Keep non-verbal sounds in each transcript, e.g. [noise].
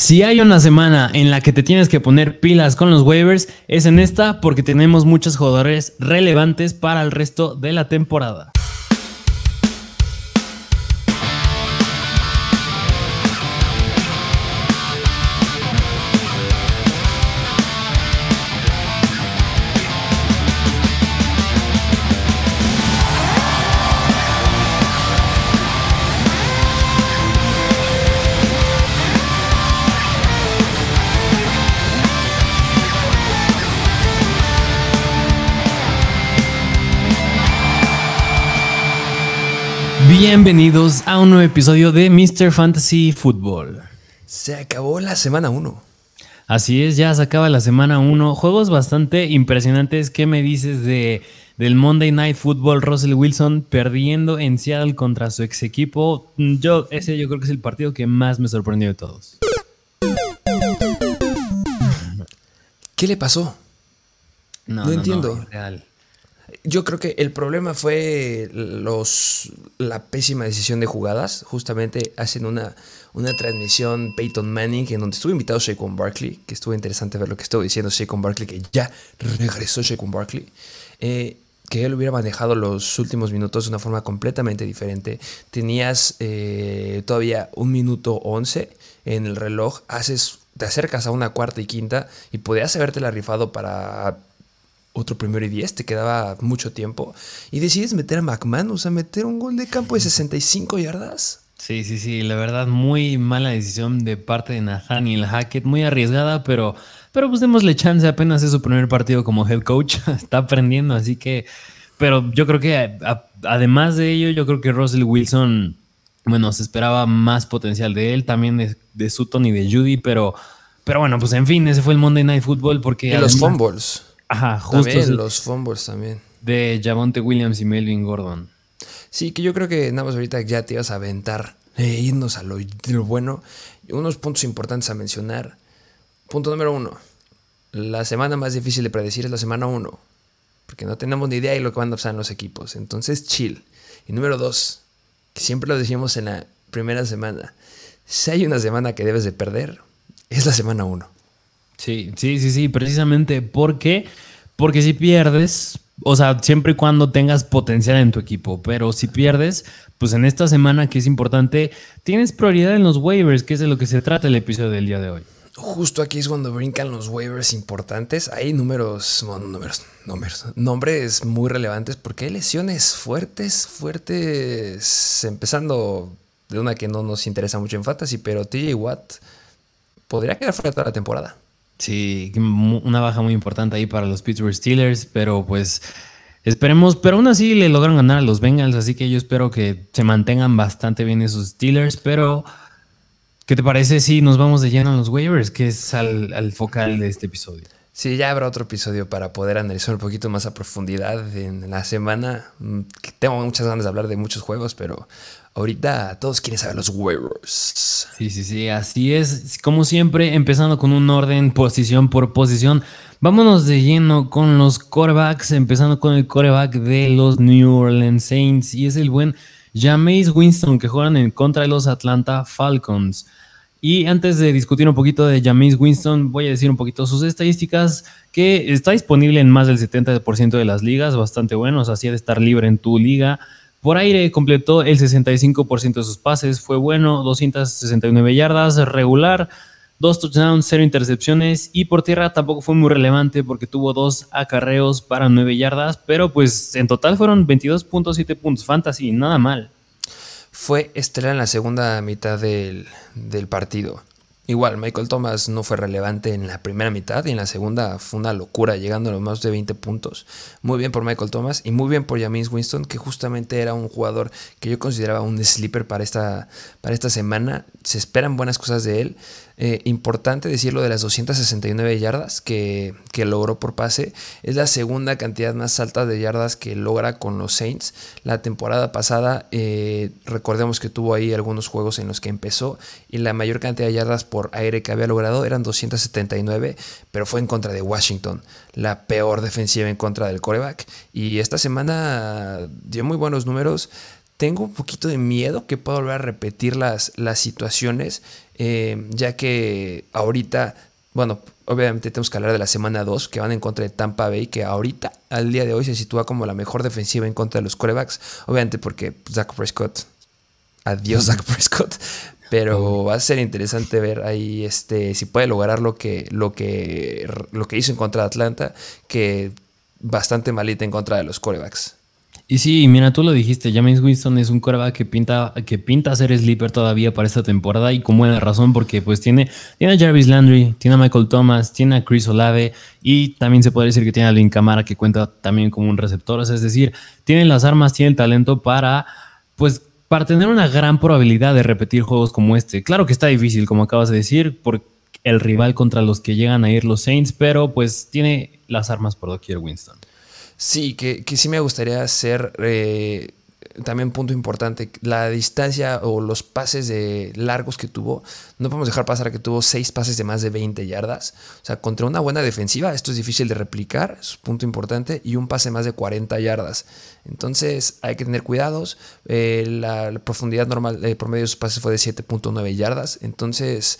Si hay una semana en la que te tienes que poner pilas con los waivers, es en esta porque tenemos muchos jugadores relevantes para el resto de la temporada. Bienvenidos a un nuevo episodio de Mr. Fantasy Football. Se acabó la semana 1. Así es, ya se acaba la semana 1. Juegos bastante impresionantes. ¿Qué me dices de, del Monday Night Football? Russell Wilson perdiendo en Seattle contra su ex equipo. Yo, ese yo creo que es el partido que más me sorprendió de todos. ¿Qué le pasó? No, entiendo. real. Yo creo que el problema fue los, la pésima decisión de jugadas. Justamente hacen una, una transmisión Peyton Manning en donde estuvo invitado Shaquon Barkley, que estuvo interesante ver lo que estuvo diciendo Shaquon Barkley, que ya regresó Shaquon Barkley. Eh, que él hubiera manejado los últimos minutos de una forma completamente diferente. Tenías eh, todavía un minuto once en el reloj, haces, te acercas a una cuarta y quinta y podías haberte la rifado para otro primero y 10, te quedaba mucho tiempo. Y decides meter a McMahon, o sea, meter un gol de campo de 65 yardas. Sí, sí, sí, la verdad, muy mala decisión de parte de Nathaniel Hackett, muy arriesgada, pero, pero pues démosle chance, apenas es su primer partido como head coach, [laughs] está aprendiendo, así que, pero yo creo que además de ello, yo creo que Russell Wilson, bueno, se esperaba más potencial de él, también de, de Sutton y de Judy, pero, pero bueno, pues en fin, ese fue el Monday Night Football porque... Y los fumbles. Ajá, justo. También, los fumbles también. De Javonte Williams y Melvin Gordon. Sí, que yo creo que nada más ahorita ya te ibas a aventar, e irnos a lo, bueno. Unos puntos importantes a mencionar. Punto número uno. La semana más difícil de predecir es la semana uno. Porque no tenemos ni idea de lo que van a pasar en los equipos. Entonces, chill. Y número dos, que siempre lo decíamos en la primera semana. Si hay una semana que debes de perder, es la semana uno. Sí, sí, sí, sí, precisamente. ¿Por qué? Porque si pierdes, o sea, siempre y cuando tengas potencial en tu equipo, pero si pierdes, pues en esta semana que es importante, tienes prioridad en los waivers, que es de lo que se trata el episodio del día de hoy. Justo aquí es cuando brincan los waivers importantes. Hay números, bueno, números, números, nombres muy relevantes porque hay lesiones fuertes, fuertes, empezando de una que no nos interesa mucho en fantasy, pero TJ Watt podría quedar fuera toda la temporada. Sí, una baja muy importante ahí para los Pittsburgh Steelers, pero pues esperemos, pero aún así le lograron ganar a los Bengals, así que yo espero que se mantengan bastante bien esos Steelers, pero ¿qué te parece si nos vamos de lleno a los waivers, que es al, focal de este episodio? Sí, ya habrá otro episodio para poder analizar un poquito más a profundidad en la semana. Mm, tengo muchas ganas de hablar de muchos juegos, pero Ahorita todos quieren saber los waivers. Sí, sí, sí, así es. Como siempre, empezando con un orden posición por posición. Vámonos de lleno con los corebacks, empezando con el coreback de los New Orleans Saints. Y es el buen Jameis Winston que juegan en contra de los Atlanta Falcons. Y antes de discutir un poquito de Jameis Winston, voy a decir un poquito sus estadísticas, que está disponible en más del 70% de las ligas, bastante bueno, así de estar libre en tu liga. Por aire completó el 65% de sus pases, fue bueno, 269 yardas, regular, dos touchdowns, cero intercepciones y por tierra tampoco fue muy relevante porque tuvo dos acarreos para 9 yardas, pero pues en total fueron 22.7 puntos fantasy, nada mal. Fue estelar en la segunda mitad del, del partido. Igual, Michael Thomas no fue relevante en la primera mitad y en la segunda fue una locura, llegando a los más de 20 puntos. Muy bien por Michael Thomas y muy bien por James Winston, que justamente era un jugador que yo consideraba un sleeper para esta, para esta semana. Se esperan buenas cosas de él. Eh, importante decirlo de las 269 yardas que, logró por pase. Es la segunda cantidad más alta de yardas que logra con los Saints. La temporada pasada, eh, recordemos que tuvo ahí algunos juegos en los que empezó y la mayor cantidad de yardas por aire que había logrado eran 279, pero fue en contra de Washington, la peor defensiva en contra del coreback. Y esta semana dio muy buenos números tengo un poquito de miedo que pueda volver a repetir las, las situaciones, eh, ya que ahorita, bueno, obviamente tenemos que hablar de la semana 2, que van en contra de Tampa Bay, que ahorita, al día de hoy, se sitúa como la mejor defensiva en contra de los corebacks, obviamente porque Zach Prescott, adiós Zach Prescott, pero va a ser interesante ver ahí este, si puede lograr lo que, lo que, lo que hizo en contra de Atlanta, que bastante malita en contra de los corebacks. Y sí, mira, tú lo dijiste, James Winston es un coreback que pinta, que pinta ser sleeper todavía para esta temporada y con buena razón porque pues tiene, tiene a Jarvis Landry, tiene a Michael Thomas, tiene a Chris Olave y también se puede decir que tiene a Lynn Camara que cuenta también como un receptor, es decir, tiene las armas, tiene el talento para pues para tener una gran probabilidad de repetir juegos como este. Claro que está difícil, como acabas de decir, por el rival contra los que llegan a ir los Saints, pero pues tiene las armas por doquier Winston. Sí, que, sí me gustaría hacer eh, también punto importante, la distancia o los pases de largos que tuvo, no podemos dejar pasar que tuvo seis pases de más de 20 yardas. O sea, contra una buena defensiva, esto es difícil de replicar, es un punto importante, y un pase más de 40 yardas. Entonces hay que tener cuidados. Eh, la, profundidad normal, el promedio de sus pases fue de 7.9 yardas. Entonces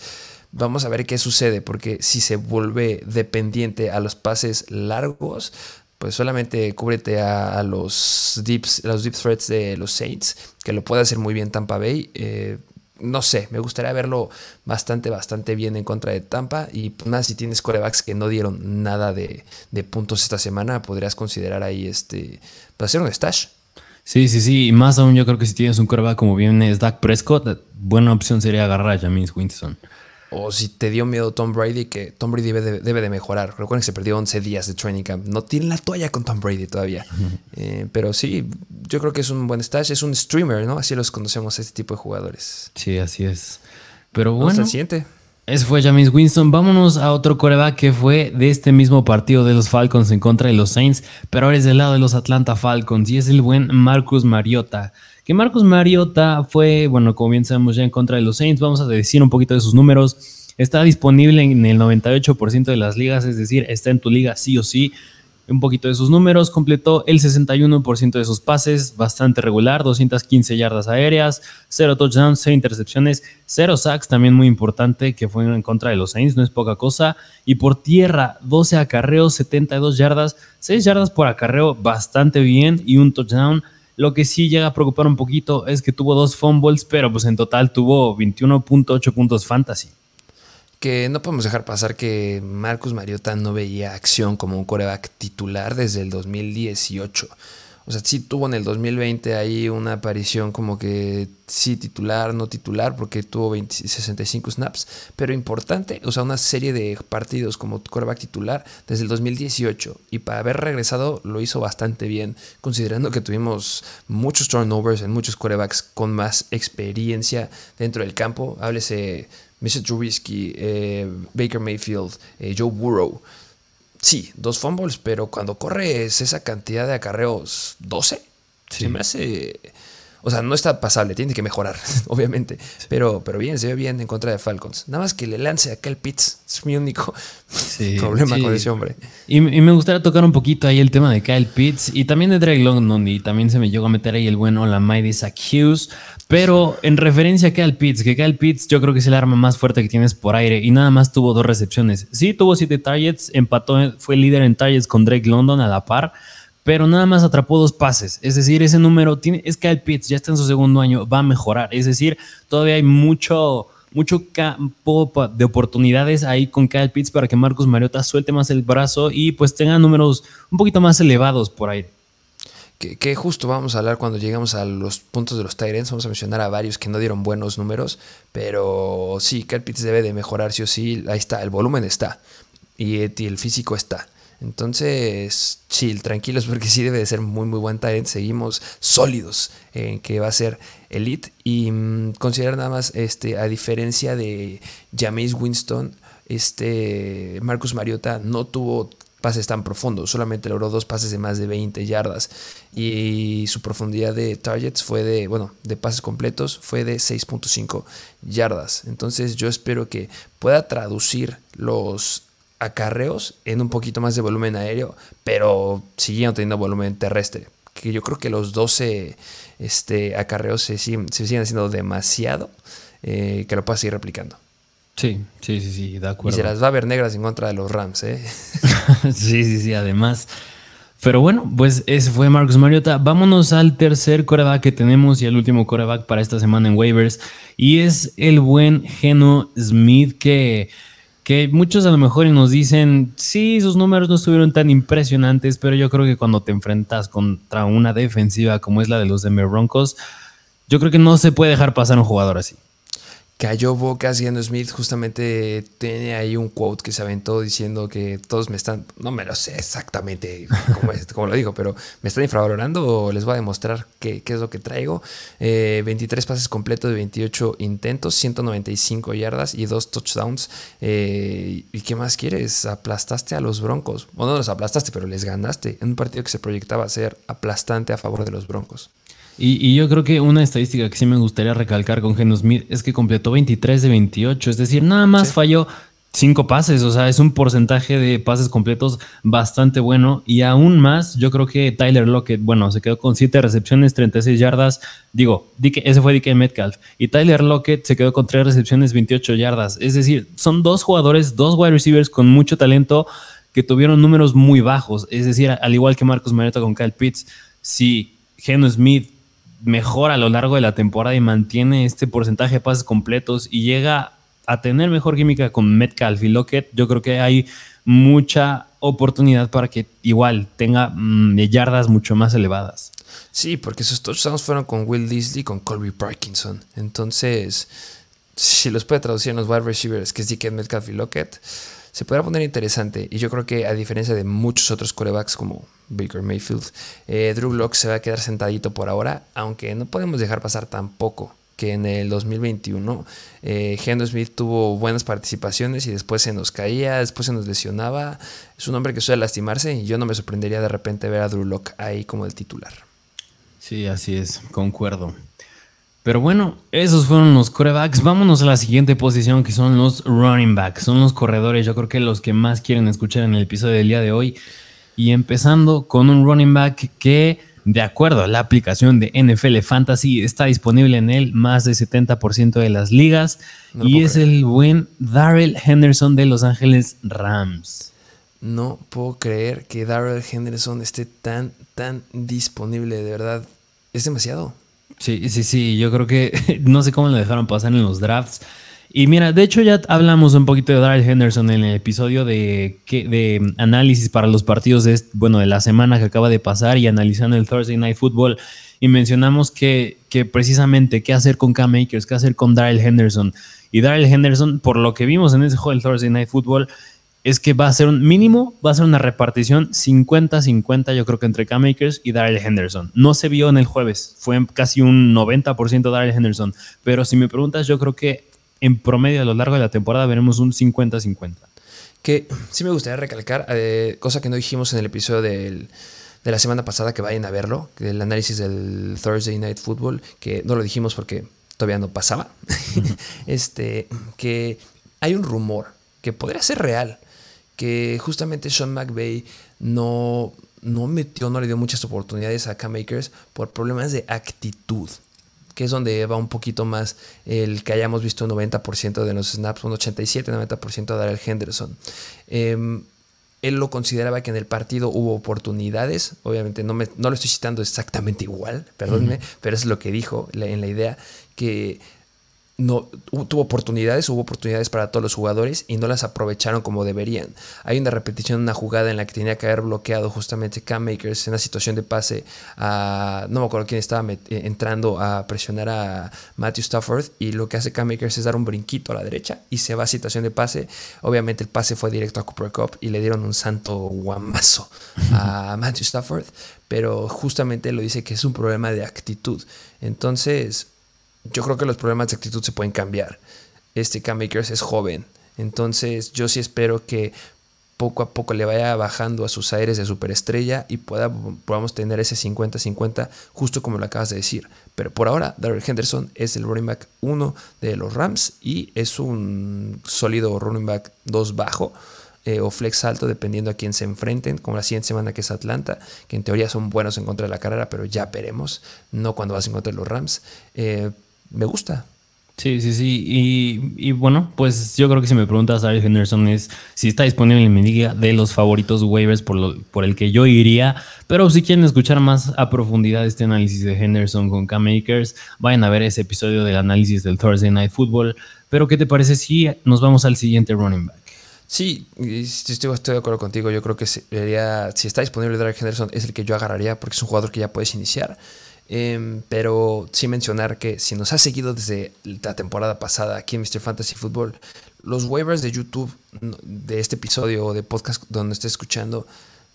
vamos a ver qué sucede, porque si se vuelve dependiente a los pases largos, pues solamente cúbrete a, los deeps, los deep threats de los Saints, que lo puede hacer muy bien Tampa Bay. Eh, no sé, me gustaría verlo bastante, bastante bien en contra de Tampa. Y más si tienes corebacks que no dieron nada de, puntos esta semana, podrías considerar ahí este, para hacer un stash. Sí, sí, sí. Y más aún, yo creo que si tienes un coreback como bien es Dak Prescott, buena opción sería agarrar a James Winston o si te dio miedo Tom Brady, que Tom Brady debe de, mejorar. Recuerden que se perdió 11 días de training camp. No tiene la toalla con Tom Brady todavía. Eh, pero sí, yo creo que es un buen stash. Es un streamer, ¿no? Así los conocemos a este tipo de jugadores. Sí, así es. Pero bueno. siguiente. Ese fue James Winston. Vámonos a otro coreback que fue de este mismo partido de los Falcons en contra de los Saints, pero ahora es del lado de los Atlanta Falcons y es el buen Marcus Mariota. Que Marcus Mariota fue, bueno, como bien sabemos ya en contra de los Saints, vamos a decir un poquito de sus números. Está disponible en el 98% de las ligas, es decir, está en tu liga sí o sí. Un poquito de sus números, completó el 61% de sus pases, bastante regular, 215 yardas aéreas, 0 touchdowns, 0 intercepciones, 0 sacks, también muy importante, que fue en contra de los Saints, no es poca cosa. Y por tierra, 12 acarreos, 72 yardas, 6 yardas por acarreo, bastante bien, y un touchdown lo que sí llega a preocupar un poquito es que tuvo dos fumbles, pero pues en total tuvo 21.8 puntos fantasy. Que no podemos dejar pasar que Marcus Mariota no veía acción como un coreback titular desde el 2018. O sea, sí tuvo en el 2020 ahí una aparición como que sí titular, no titular, porque tuvo 65 snaps, pero importante, o sea, una serie de partidos como quarterback titular desde el 2018 y para haber regresado lo hizo bastante bien, considerando que tuvimos muchos turnovers en muchos quarterbacks con más experiencia dentro del campo. Háblese Mr. Trubisky, eh, Baker Mayfield, eh, Joe Burrow sí, dos fumbles, pero cuando corres esa cantidad de acarreos, 12, se me hace... O sea, no está pasable, tiene que mejorar, [laughs] obviamente. Pero, pero bien, se ve bien en contra de Falcons. Nada más que le lance a Kel Pitts. Es mi único [laughs] problema con ese hombre. Y, me gustaría tocar un poquito ahí el tema de Kyle Pitts y también de Drake London. Y también se me llegó a meter ahí el bueno la Zach Hughes. Pero en referencia a Kyle Pitts, que Kyle Pitts yo creo que es el arma más fuerte que tienes por aire y nada más tuvo dos recepciones. Sí, tuvo siete targets, empató, fue líder en targets con Drake London a la par, pero nada más atrapó dos pases. Es decir, ese número tiene, es Kyle Pitts, ya está en su segundo año, va a mejorar. Es decir, todavía hay mucho, mucho campo de oportunidades ahí con Kyle Pitts para que Marcus Mariota suelte más el brazo y pues tenga números un poquito más elevados por aire que, justo vamos a hablar cuando llegamos a los puntos de los Tyrants. Vamos a mencionar a varios que no dieron buenos números, pero sí, Kyle Pitts debe de mejorar sí o sí. Ahí está, el volumen está y, el físico está. Entonces, chill, tranquilos, porque sí debe de ser muy, muy buen Tyrant. Seguimos sólidos en que va a ser elite. Y mm, considerar nada más, este, a diferencia de Jameis Winston, este Marcus Mariota no tuvo pases tan profundos, solamente logró dos pases de más de 20 yardas y su profundidad de targets fue de, bueno, de pases completos fue de 6.5 yardas. Entonces yo espero que pueda traducir los acarreos en un poquito más de volumen aéreo, pero siguiendo teniendo volumen terrestre. que yo creo que los 12 este, acarreos se, siguen, haciendo demasiado, eh, que lo pueda seguir replicando. Sí, sí, sí, sí, de acuerdo. Y se las va a ver negras en contra de los Rams, ¿eh? [laughs] sí, sí, sí, además. Pero bueno, pues ese fue Marcus Mariota. Vámonos al tercer coreback que tenemos y al último coreback para esta semana en waivers. Y es el buen Geno Smith que muchos a lo mejor nos dicen, sí, sus números no estuvieron tan impresionantes, pero yo creo que cuando te enfrentas contra una defensiva como es la de los Denver Broncos, yo creo que no se puede dejar pasar un jugador así cayó bocas y Smith justamente tiene ahí un quote que se aventó diciendo que todos me están, no me lo sé exactamente como, lo digo, pero me están infravalorando o les voy a demostrar qué, es lo que traigo. 23 eh, pases completos de 28 intentos, 195 yardas y dos touchdowns. Eh, ¿Y qué más quieres? Aplastaste a los Broncos. O no los aplastaste, pero les ganaste en un partido que se proyectaba ser aplastante a favor de los Broncos. Y, yo creo que una estadística que sí me gustaría recalcar con Geno Smith es que completó 23 de 28, es decir, nada más falló 5 pases, o sea, es un porcentaje de pases completos bastante bueno. Y aún más, yo creo que Tyler Lockett, bueno, se quedó con 7 recepciones, 36 yardas. Digo, ese fue DK Metcalf. Y Tyler Lockett se quedó con 3 recepciones, 28 yardas. Es decir, son dos jugadores, dos wide receivers con mucho talento que tuvieron números muy bajos. Es decir, al igual que Marcos Mariota con Kyle Pitts, si Geno Smith mejora a lo largo de la temporada y mantiene este porcentaje de pases completos y llega a tener mejor química con Metcalf y Lockett, yo creo que hay mucha oportunidad para que igual tenga mm, yardas mucho más elevadas. Sí, porque esos touchdowns fueron con Will Disley y con Colby Parkinson. Entonces, si los puede traducir en los wide receivers, que es DK Metcalf y Lockett, se podrá poner interesante. Y yo creo que a diferencia de muchos otros corebacks como Baker Mayfield, eh, Drew Locke se va a quedar sentadito por ahora, aunque no podemos dejar pasar tampoco que en el 2021 eh, Smith tuvo buenas participaciones y después se nos caía, después se nos lesionaba. Es un hombre que suele lastimarse y yo no me sorprendería de repente ver a Drew Locke ahí como el titular. Sí, así es, concuerdo. Pero bueno, esos fueron los corebacks. Vámonos a la siguiente posición que son los running backs. Son los corredores, yo creo que los que más quieren escuchar en el episodio del día de hoy. Y empezando con un running back que, de acuerdo a la aplicación de NFL Fantasy, está disponible en él más del 70% de las ligas. y es el buen Darrell Henderson de Los Ángeles Rams. No puedo creer que Darrell Henderson esté tan, tan disponible, de verdad. Es demasiado. Sí, sí, sí, yo creo que [laughs] no sé cómo lo dejaron pasar en los drafts. Y mira, de hecho ya hablamos un poquito de Darrell Henderson en el episodio de, de análisis para los partidos de, bueno, de la semana que acaba de pasar y analizando el Thursday Night Football. Y mencionamos que, que precisamente qué hacer con Cam Akers, qué hacer con Darrell Henderson. Y Darrell Henderson, por lo que vimos en ese juego del Thursday Night Football, es que va a ser un mínimo, va a ser una repartición 50-50, yo creo que entre Cam Akers y Darrell Henderson. No se vio en el jueves, fue casi un 90% Darrell Henderson, pero si me preguntas, yo creo que en promedio a lo largo de la temporada veremos un 50-50. Que sí me gustaría recalcar, eh, cosa que no dijimos en el episodio de la semana pasada, que vayan a verlo, el análisis del Thursday Night Football, que no lo dijimos porque todavía no pasaba, [laughs] este, que hay un rumor que podría ser real que justamente Sean McVay no, no metió, no le dio muchas oportunidades a Cam Makers por problemas de actitud, que es donde va un poquito más el que hayamos visto un 90% de los snaps, un 87-90% a Darrell Henderson. Em, él lo consideraba que en el partido hubo oportunidades, obviamente no, me, no lo estoy citando exactamente igual, perdónme, pero es lo que dijo en la idea, que no tuvo oportunidades, hubo oportunidades para todos los jugadores y no las aprovecharon como deberían. Hay una repetición de una jugada en la que tenía que haber bloqueado justamente Cam Makers en una situación de pase a no me acuerdo quién estaba eh, entrando a presionar a Matthew Stafford y lo que hace Cam Makers es dar un brinquito a la derecha y se va a situación de pase. Obviamente el pase fue directo a Cooper Cup y le dieron un santo guamazo a [laughs] Matthew Stafford, pero justamente lo dice que es un problema de actitud. Entonces, yo creo que los problemas de actitud se pueden cambiar. Este Cam Makers es joven, entonces yo sí espero que poco a poco le vaya bajando a sus aires de superestrella y pueda, podamos tener ese 50-50 justo como lo acabas de decir. Pero por ahora, Darrell Henderson es el running back 1 de los Rams y es un sólido running back 2 bajo eh, o flex alto dependiendo a quién se enfrenten, como la siguiente semana que es Atlanta, que en teoría son buenos en contra de la carrera, pero ya veremos, no cuando vas en contra de los Rams. Eh, me gusta, Sí, sí, sí. Y, bueno, pues yo creo que si me preguntas a Henderson es si está disponible en mi liga de los favoritos waivers por, por el que yo iría. Pero si quieren escuchar más a profundidad este análisis de Henderson con K-Makers, vayan a ver ese episodio del análisis del Thursday Night Football. Pero ¿qué te parece si nos vamos al siguiente running back? Sí, estoy, estoy de acuerdo contigo. Yo creo que sería, si está disponible Derek Henderson es el que yo agarraría porque es un jugador que ya puedes iniciar. Em, pero sí mencionar que si nos ha seguido desde la temporada pasada aquí en Mr. Fantasy Football, los waivers de YouTube de este episodio o de podcast donde esté escuchando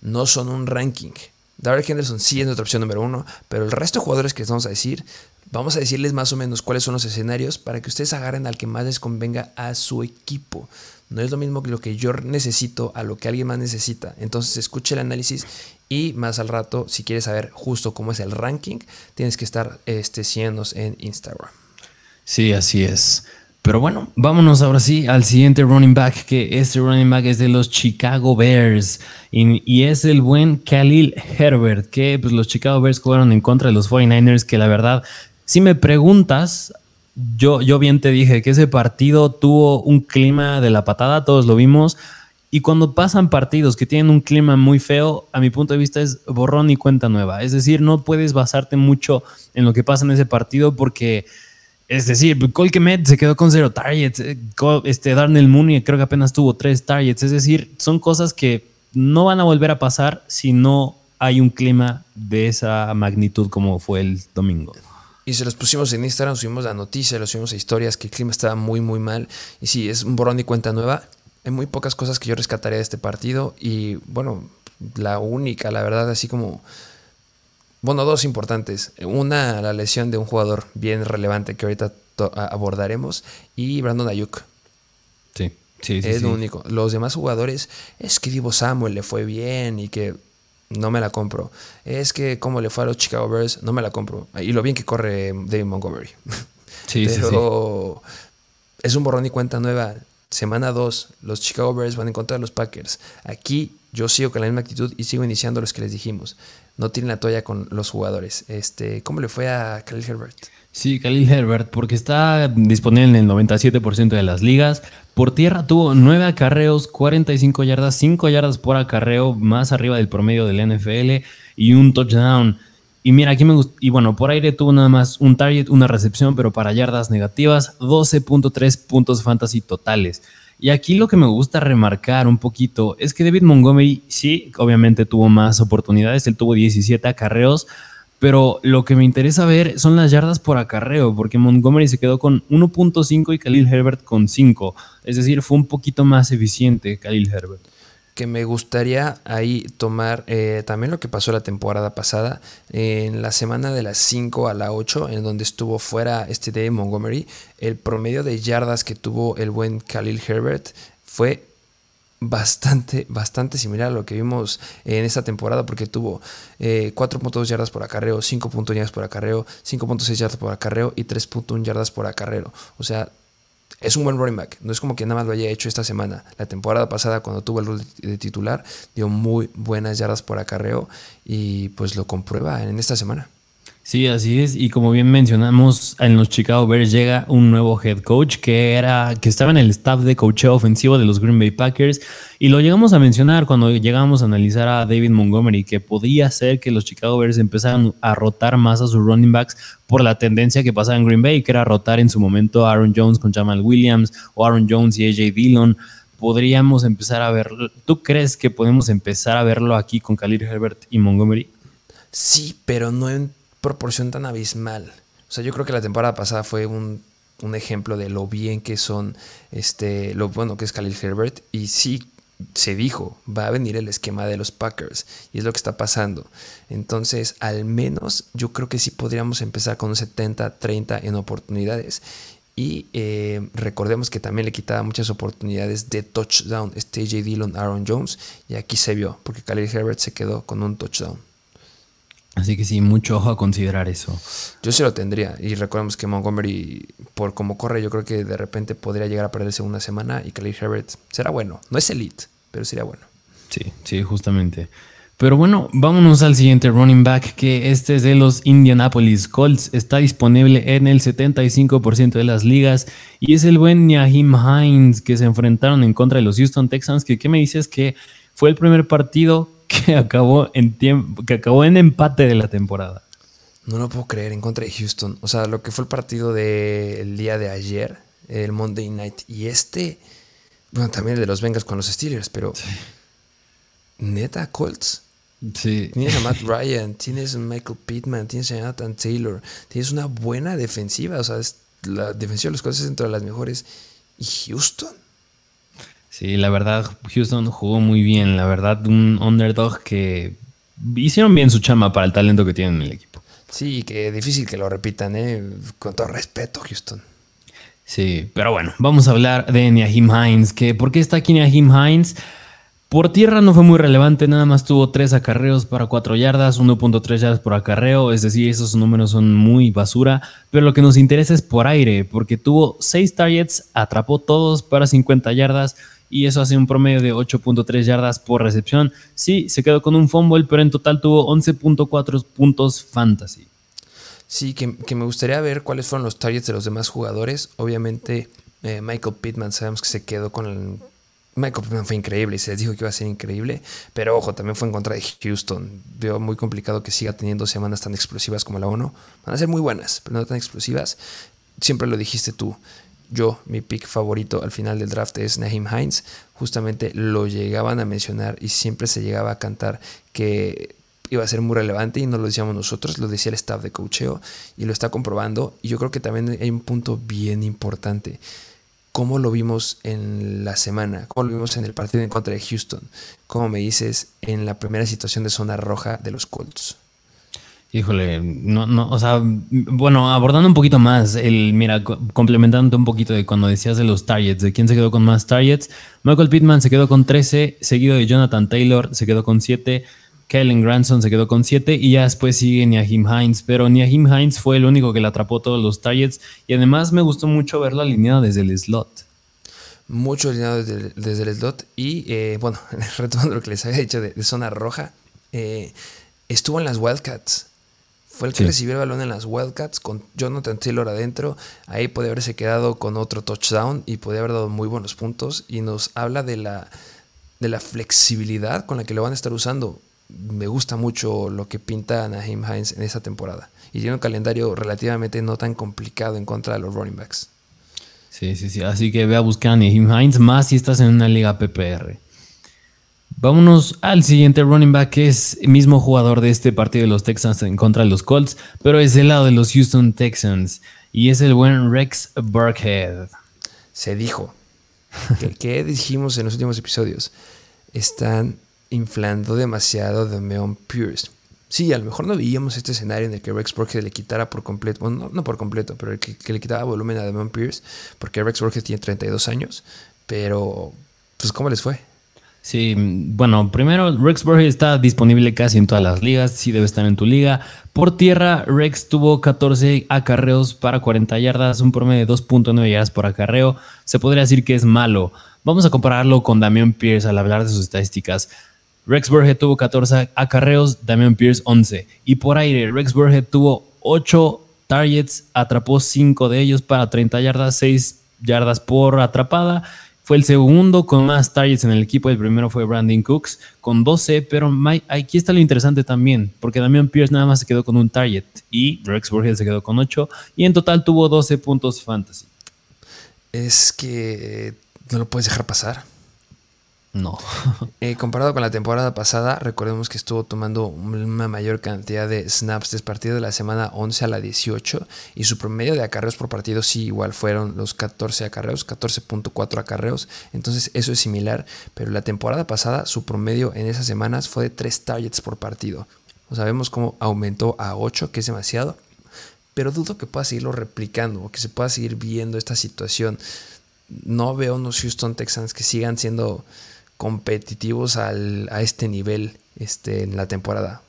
no son un ranking. Darrell Henderson sí es nuestra opción número uno, pero el resto de jugadores que les vamos a decir, vamos a decirles más o menos cuáles son los escenarios para que ustedes agarren al que más les convenga a su equipo. No es lo mismo que lo que yo necesito a lo que alguien más necesita. Entonces escuche el análisis y más al rato, si quieres saber justo cómo es el ranking, tienes que estar este, siguiéndonos en Instagram. Sí, así es. Pero bueno, vámonos ahora sí al siguiente running back, que este running back es de los Chicago Bears y, es el buen Khalil Herbert, que pues los Chicago Bears jugaron en contra de los 49ers, que la verdad, si me preguntas, yo, yo bien te dije que ese partido tuvo un clima de la patada, todos lo vimos, y cuando pasan partidos que tienen un clima muy feo, a mi punto de vista es borrón y cuenta nueva. Es decir, no puedes basarte mucho en lo que pasa en ese partido porque, es decir, Cole Kemet se quedó con cero targets. Eh, este Darnell Mooney creo que apenas tuvo tres targets. Es decir, son cosas que no van a volver a pasar si no hay un clima de esa magnitud como fue el domingo. Y se los pusimos en Instagram, subimos la noticia, los subimos a historias que el clima estaba muy, muy mal. Y sí, es un borrón y cuenta nueva. Hay muy pocas cosas que yo rescataría de este partido y bueno, la única, la verdad, así como... Bueno, dos importantes. Una, la lesión de un jugador bien relevante que ahorita abordaremos y Brandon Ayuk. Sí, sí, sí. Es lo único. Los demás jugadores, es que Divo Samuel le fue bien y que no me la compro. Es que como le fue a los Chicago Bears, no me la compro. Y lo bien que corre David Montgomery. [laughs] Sí, Pero sí, es un borrón y cuenta nueva. Semana 2, los Chicago Bears van a encontrar a los Packers. Aquí yo sigo con la misma actitud y sigo iniciando los que les dijimos. No tienen la toalla con los jugadores. Este, ¿Cómo le fue a Khalil Herbert? Sí, Khalil Herbert, porque está disponible en el 97% de las ligas. Por tierra tuvo 9 acarreos, 45 yardas, 5 yardas por acarreo, más arriba del promedio del NFL y un touchdown. Y mira, aquí me gusta. Y bueno, por aire tuvo nada más un target, una recepción, pero para yardas negativas, 12.3 puntos fantasy totales. Y aquí lo que me gusta remarcar un poquito es que David Montgomery, sí, obviamente tuvo más oportunidades, él tuvo 17 acarreos, pero lo que me interesa ver son las yardas por acarreo, porque Montgomery se quedó con 1.5 y Khalil Herbert con 5. Es decir, fue un poquito más eficiente Khalil Herbert que me gustaría ahí tomar eh, también lo que pasó la temporada pasada, en la semana de las 5 a la 8, en donde estuvo fuera este de Montgomery, el promedio de yardas que tuvo el buen Khalil Herbert fue bastante, bastante similar a lo que vimos en esta temporada, porque tuvo 4.2 eh, yardas por acarreo, 5.1 yardas por acarreo, 5.6 yardas por acarreo y 3.1 yardas por acarreo. O sea, es un buen running back. No es como que nada más lo haya hecho esta semana. La temporada pasada, cuando tuvo el rol de titular, dio muy buenas yardas por acarreo y pues lo comprueba en esta semana. Sí, así es. Y como bien mencionamos, en los Chicago Bears llega un nuevo head coach que era que estaba en el staff de coacheo ofensivo de los Green Bay Packers. Y lo llegamos a mencionar cuando llegamos a analizar a David Montgomery, que podía ser que los Chicago Bears empezaran a rotar más a sus running backs por la tendencia que pasaba en Green Bay, que era rotar en su momento a Aaron Jones con Jamal Williams o Aaron Jones y AJ Dillon. Podríamos empezar a verlo. ¿Tú crees que podemos empezar a verlo aquí con Khalil Herbert y Montgomery? Sí, pero no en proporción tan abismal. O sea, yo creo que la temporada pasada fue un, ejemplo de lo bien que son, este, lo bueno que es Khalil Herbert. Y sí, se dijo, va a venir el esquema de los Packers. Y es lo que está pasando. Entonces, al menos yo creo que sí podríamos empezar con un 70-30 en oportunidades. Y eh, recordemos que también le quitaba muchas oportunidades de touchdown este J. Dillon, Aaron Jones. Y aquí se vio, porque Khalil Herbert se quedó con un touchdown. Así que sí, mucho ojo a considerar eso. Yo sí lo tendría. Y recordemos que Montgomery, por cómo corre, yo creo que de repente podría llegar a perderse una semana y Khalil Herbert será bueno. No es elite, pero sería bueno. Sí, sí, justamente. Pero bueno, vámonos al siguiente running back, que este es de los Indianapolis Colts. Está disponible en el 75% de las ligas y es el buen Nyahim Hines que se enfrentaron en contra de los Houston Texans. Que, ¿Qué me dices? Que fue el primer partido que acabó en, tiempo, que acabó en empate de la temporada. No lo puedo creer, en contra de Houston. O sea, lo que fue el partido del día de ayer, el Monday Night, y este, bueno, también el de los Bengals con los Steelers, pero... Neta, Colts Tienes a Matt Ryan, tienes a Michael Pittman, tienes a Jonathan Taylor, tienes una buena defensiva, o sea, la defensiva de los Colts es entre las mejores. ¿Y Houston? Sí, la verdad, Houston jugó muy bien, la verdad, un underdog que hicieron bien su chama para el talento que tienen en el equipo. Sí, que difícil que lo repitan, ¿eh? con todo respeto, Houston. Sí, pero bueno, vamos a hablar de Niahim Hines, que ¿por qué está aquí Niahim Hines? Por tierra no fue muy relevante, nada más tuvo 3 acarreos para 4 yardas, 1.3 yardas por acarreo, es decir, esos números son muy basura, pero lo que nos interesa es por aire, porque tuvo 6 targets, atrapó todos para 50 yardas y eso hace un promedio de 8.3 yardas por recepción. Sí, se quedó con un fumble, pero en total tuvo 11.4 puntos fantasy. Sí, que, me gustaría ver cuáles fueron los targets de los demás jugadores. Obviamente, eh, Michael Pittman sabemos que se quedó con el Michael Pittman fue increíble y se les dijo que iba a ser increíble, pero ojo, también fue en contra de Houston. Veo muy complicado que siga teniendo semanas tan explosivas como la 1. Van a ser muy buenas, pero no tan explosivas. Siempre lo dijiste tú. Yo, mi pick favorito al final del draft es Naheem Hines. Justamente lo llegaban a mencionar y siempre se llegaba a cantar que iba a ser muy relevante y no lo decíamos nosotros, lo decía el staff de cocheo y lo está comprobando. Y yo creo que también hay un punto bien importante cómo lo vimos en la semana, cómo lo vimos en el partido en contra de Houston, cómo me dices en la primera situación de zona roja de los Colts. Híjole, no, no, o sea, bueno, abordando un poquito más, el, mira, complementando un poquito de cuando decías de los targets, de quién se quedó con más targets, Michael Pittman se quedó con 13, seguido de Jonathan Taylor, se quedó con 7, Kellen Granson se quedó con 7 y ya después sigue Niahim Hines, pero Niahim Hines fue el único que le atrapó todos los targets y además me gustó mucho verlo alineado desde el slot. Mucho alineado desde, el slot y eh, bueno, [laughs] retomando lo que les había dicho de, zona roja, eh, estuvo en las Wildcats. Fue el que recibió el balón en las Wildcats con Jonathan Taylor adentro. Ahí podía haberse quedado con otro touchdown y podía haber dado muy buenos puntos. Y nos habla de la, de la flexibilidad con la que lo van a estar usando me gusta mucho lo que pinta Naheem Hines en esa temporada. Y tiene un calendario relativamente no tan complicado en contra de los running backs. Sí, sí, sí. Así que ve a buscar a Naheem Hines más si estás en una liga PPR. Vámonos al siguiente running back, que es el mismo jugador de este partido de los Texans en contra de los Colts, pero es del lado de los Houston Texans. Y es el buen Rex Burkhead. Se dijo. ¿Qué [laughs] dijimos en los últimos episodios? Están inflando demasiado de Meon Pierce. Sí, a lo mejor no veíamos este escenario en el que Rex Burkhead le quitara por completo, bueno, no, por completo, pero que, le quitaba volumen a Demon Pierce, porque Rex Burkhead tiene 32 años, pero pues ¿cómo les fue? Sí, bueno, primero Rex Burkhead está disponible casi en todas las ligas, sí debe estar en tu liga. Por tierra, Rex tuvo 14 acarreos para 40 yardas, un promedio de 2.9 yardas por acarreo. Se podría decir que es malo. Vamos a compararlo con Damian Pierce al hablar de sus estadísticas. Rex Burhead tuvo 14 acarreos, Damian Pierce 11. Y por aire, Rex Burhead tuvo 8 targets, atrapó 5 de ellos para 30 yardas, 6 yardas por atrapada. Fue el segundo con más targets en el equipo. El primero fue Brandon Cooks con 12. Pero aquí está lo interesante también, porque Damian Pierce nada más se quedó con un target y Rex Burhead se quedó con 8. Y en total tuvo 12 puntos fantasy. Es que no lo puedes dejar pasar. No. [laughs] Eh, comparado con la temporada pasada, recordemos que estuvo tomando una mayor cantidad de snaps desde partido de la semana 11 a la 18 y su promedio de acarreos por partido sí igual fueron los 14 acarreos, 14.4 acarreos, entonces eso es similar, pero la temporada pasada su promedio en esas semanas fue de 3 targets por partido. Sabemos cómo aumentó a 8, que es demasiado, pero dudo que pueda seguirlo replicando o que se pueda seguir viendo esta situación. No veo unos Houston Texans que sigan siendo competitivos al, a este nivel este, en la temporada.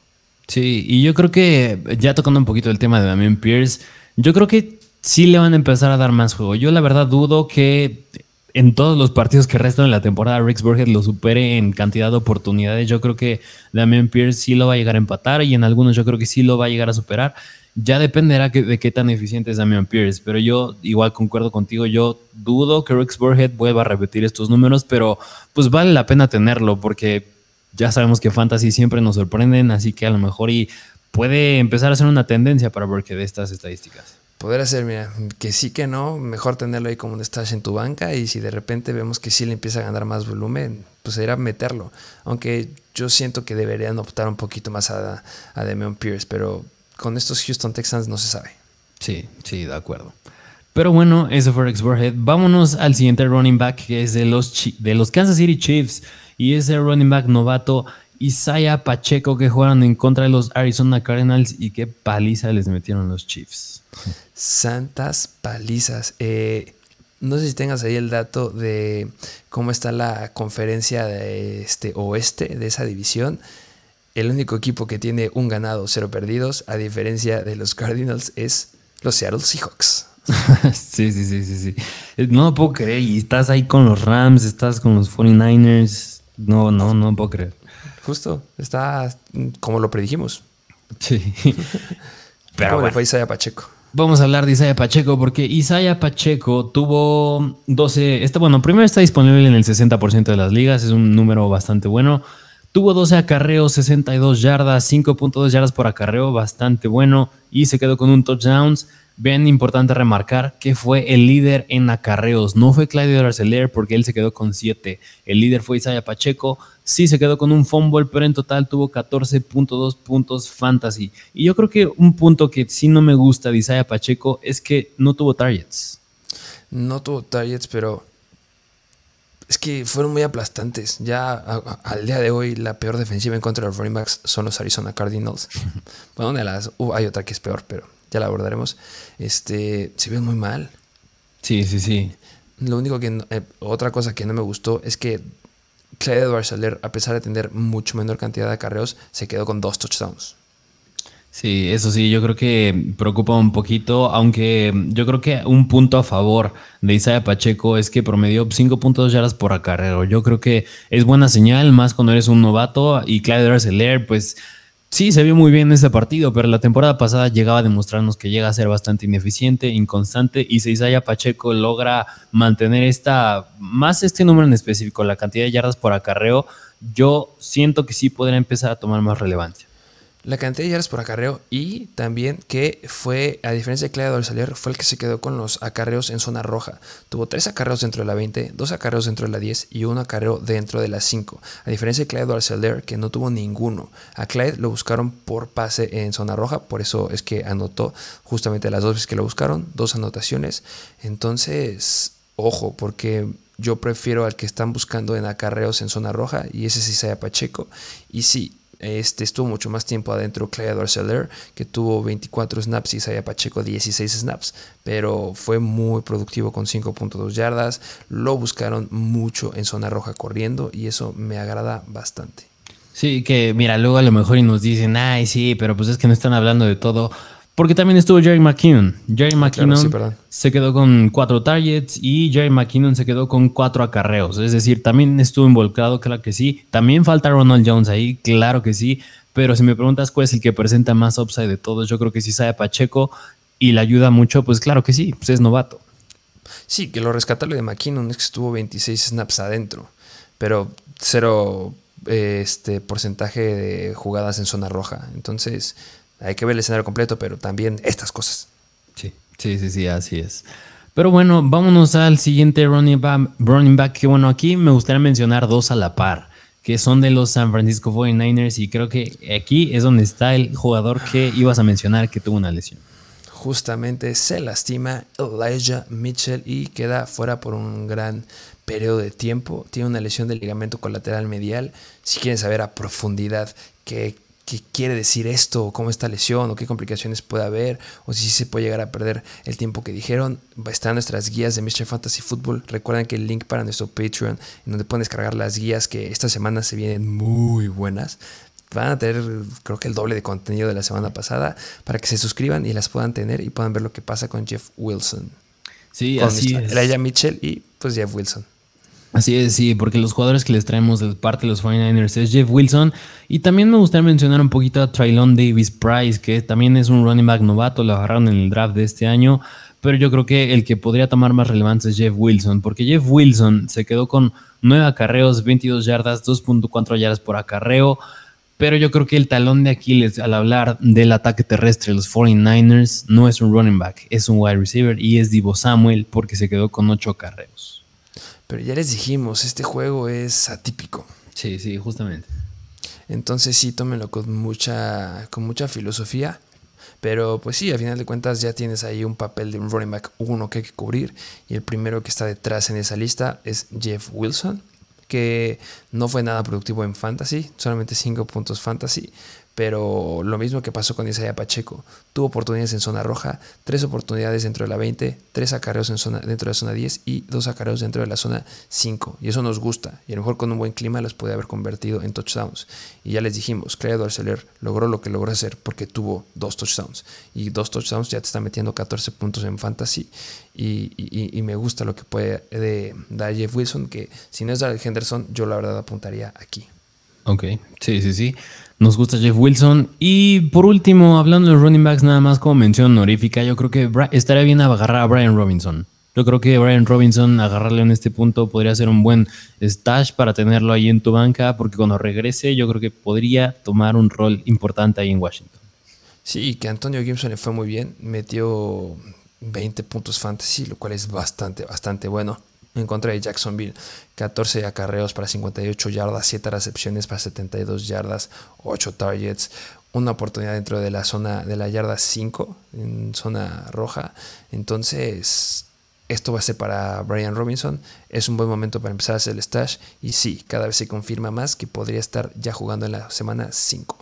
Sí, y yo creo que ya tocando un poquito el tema de Damien Pierce, yo creo que sí le van a empezar a dar más juego. Yo la verdad dudo que en todos los partidos que restan en la temporada Rex Burhead lo supere en cantidad de oportunidades. Yo creo que Damian Pierce sí lo va a llegar a empatar y en algunos yo creo que sí lo va a llegar a superar. Ya dependerá de qué tan eficiente es Damian Pierce, pero yo igual concuerdo contigo, yo dudo que Rex Burhead vuelva a repetir estos números, pero pues vale la pena tenerlo porque ya sabemos que Fantasy siempre nos sorprenden, así que a lo mejor y puede empezar a ser una tendencia para Burhead estas estadísticas. Poder hacer, mira, que sí que no, mejor tenerlo ahí como un stash en tu banca y si de repente vemos que sí le empieza a ganar más volumen, pues ir meterlo. Aunque yo siento que deberían optar un poquito más a, a Pierce, pero con estos Houston Texans no se sabe. Sí, sí, de acuerdo. Pero bueno, eso fue Rex Burhead. Vámonos al siguiente running back que es de los, de los Kansas City Chiefs y es el running back novato Isaiah Pacheco que jugaron en contra de los Arizona Cardinals y qué paliza les metieron los Chiefs. Santas palizas. Eh, no sé si tengas ahí el dato de cómo está la conferencia de este oeste de esa división. El único equipo que tiene un ganado, cero perdidos, a diferencia de los Cardinals, es los Seattle Seahawks. [laughs] sí, sí, sí, sí, sí. No lo puedo creer. Y estás ahí con los Rams, estás con los 49ers. No, no, no puedo creer. Justo, está como lo predijimos. Sí. [laughs] Pero ¿Cómo fue Isaiah Pacheco? Vamos a hablar de Isaiah Pacheco porque Isaiah Pacheco tuvo 12, este, bueno, primero está disponible en el 60% de las ligas, es un número bastante bueno. Tuvo 12 acarreos, 62 yardas, 5.2 yardas por acarreo, bastante bueno y se quedó con un touchdown. Bien importante remarcar que fue el líder en acarreos. No fue Claudio Arcelor porque él se quedó con 7. El líder fue Isaiah Pacheco. Sí se quedó con un fumble, pero en total tuvo 14.2 puntos fantasy. Y yo creo que un punto que sí no me gusta de Isaiah Pacheco es que no tuvo targets. No tuvo targets, pero es que fueron muy aplastantes. Ya al día de hoy la peor defensiva en contra de los running backs son los Arizona Cardinals. [laughs] bueno, de las, uh, hay otra que es peor, pero ya la abordaremos, este, se ve muy mal. Sí, sí, sí. Lo único que, eh, otra cosa que no me gustó es que Clyde Edwards a pesar de tener mucho menor cantidad de acarreos, se quedó con dos touchdowns. Sí, eso sí, yo creo que preocupa un poquito, aunque yo creo que un punto a favor de Isaiah Pacheco es que promedió 5.2 yardas por acarreo. Yo creo que es buena señal, más cuando eres un novato y Clyde Edwards pues Sí, se vio muy bien en ese partido, pero la temporada pasada llegaba a demostrarnos que llega a ser bastante ineficiente, inconstante, y si Isaiah Pacheco logra mantener esta, más este número en específico, la cantidad de yardas por acarreo, yo siento que sí podrá empezar a tomar más relevancia la cantidad de yardas por acarreo y también que fue, a diferencia de Clyde Dorsalier, fue el que se quedó con los acarreos en zona roja. Tuvo tres acarreos dentro de la 20, dos acarreos dentro de la 10 y un acarreo dentro de la 5. A diferencia de Clyde Dorsalier, que no tuvo ninguno. A Clyde lo buscaron por pase en zona roja, por eso es que anotó justamente las dos veces que lo buscaron, dos anotaciones. Entonces, ojo, porque yo prefiero al que están buscando en acarreos en zona roja y ese es Isaiah Pacheco. Y sí, este estuvo mucho más tiempo adentro Clyde Dorseller, que tuvo 24 snaps y Isaiah Pacheco 16 snaps, pero fue muy productivo con 5.2 yardas. Lo buscaron mucho en zona roja corriendo y eso me agrada bastante. Sí, que mira, luego a lo mejor y nos dicen, ay, sí, pero pues es que no están hablando de todo. Porque también estuvo Jerry McKinnon. Jerry ah, McKinnon se quedó con cuatro targets y Jerry McKinnon se quedó con cuatro acarreos. Es decir, también estuvo involucrado, claro que sí. También falta Ronald Jones ahí, claro que sí. Pero si me preguntas cuál es el que presenta más upside de todos, yo creo que sí sabe Pacheco y le ayuda mucho, pues claro que sí, pues es novato. Sí, que lo rescatable de McKinnon es que estuvo 26 snaps adentro, pero cero este porcentaje de jugadas en zona roja. Entonces, hay que ver el escenario completo, pero también estas cosas. Sí, sí, sí, sí, así es. Pero bueno, vámonos al siguiente running back, running back, que bueno, aquí me gustaría mencionar dos a la par, que son de los San Francisco 49ers y creo que aquí es donde está el jugador que ibas a mencionar que tuvo una lesión. Justamente se lastima Elijah Mitchell y queda fuera por un gran periodo de tiempo. Tiene una lesión del ligamento colateral medial. Si quieren saber a profundidad qué qué quiere decir esto, o cómo esta lesión, o qué complicaciones puede haber, o si se puede llegar a perder el tiempo que dijeron. Están nuestras guías de Mr. Fantasy Football. Recuerden que el link para nuestro Patreon, en donde pueden descargar las guías que esta semana se vienen muy buenas. Van a tener, creo que el doble de contenido de la semana pasada, para que se suscriban y las puedan tener y puedan ver lo que pasa con Jeff Wilson. Sí, así es. Mitchell y pues Jeff Wilson. Así es, sí, porque los jugadores que les traemos de parte de los 49ers es Jeff Wilson. Y también me gustaría mencionar un poquito a Traylon Davis Price, que también es un running back novato, lo agarraron en el draft de este año. Pero yo creo que el que podría tomar más relevancia es Jeff Wilson, porque Jeff Wilson se quedó con 9 acarreos, 22 yardas, 2.4 yardas por acarreo. Pero yo creo que el talón de Aquiles al hablar del ataque terrestre de los 49ers no es un running back, es un wide receiver y es Divo Samuel porque se quedó con 8 acarreos. Pero ya les dijimos, este juego es atípico. Sí, sí, justamente. Entonces sí, tómenlo con mucha, con mucha filosofía. Pero pues sí, a final de cuentas ya tienes ahí un papel de un running back uno que hay que cubrir. Y el primero que está detrás en esa lista es Jeff Wilson, que no fue nada productivo en fantasy, solamente 5 puntos fantasy, pero lo mismo que pasó con Isaiah Pacheco. Tuvo oportunidades en zona roja, tres oportunidades dentro de la 20, tres acarreos en zona, dentro de la zona 10 y dos acarreos dentro de la zona 5. Y eso nos gusta. Y a lo mejor con un buen clima los puede haber convertido en touchdowns. Y ya les dijimos, Craig Arcelor logró lo que logró hacer porque tuvo dos touchdowns. Y dos touchdowns ya te está metiendo 14 puntos en fantasy. Y, me gusta lo que puede dar Jeff Wilson, que si no es Darrell Henderson, yo la verdad apuntaría aquí. Ok, sí, sí, sí. Nos gusta Jeff Wilson. Y por último, hablando de running backs, nada más como mención honorífica, yo creo que estaría bien agarrar a Brian Robinson. Yo creo que Brian Robinson, agarrarle en este punto, podría ser un buen stash para tenerlo ahí en tu banca, porque cuando regrese, yo creo que podría tomar un rol importante ahí en Washington. Sí, que Antonio Gibson le fue muy bien. Metió 20 puntos fantasy, lo cual es bastante, bastante bueno en contra de Jacksonville. 14 acarreos para 58 yardas, 7 recepciones para 72 yardas, 8 targets, una oportunidad dentro de la zona de la yarda 5, en zona roja. Entonces, esto va a ser para Brian Robinson. Es un buen momento para empezar a hacer el stash. Y sí, cada vez se confirma más que podría estar ya jugando en la semana 5.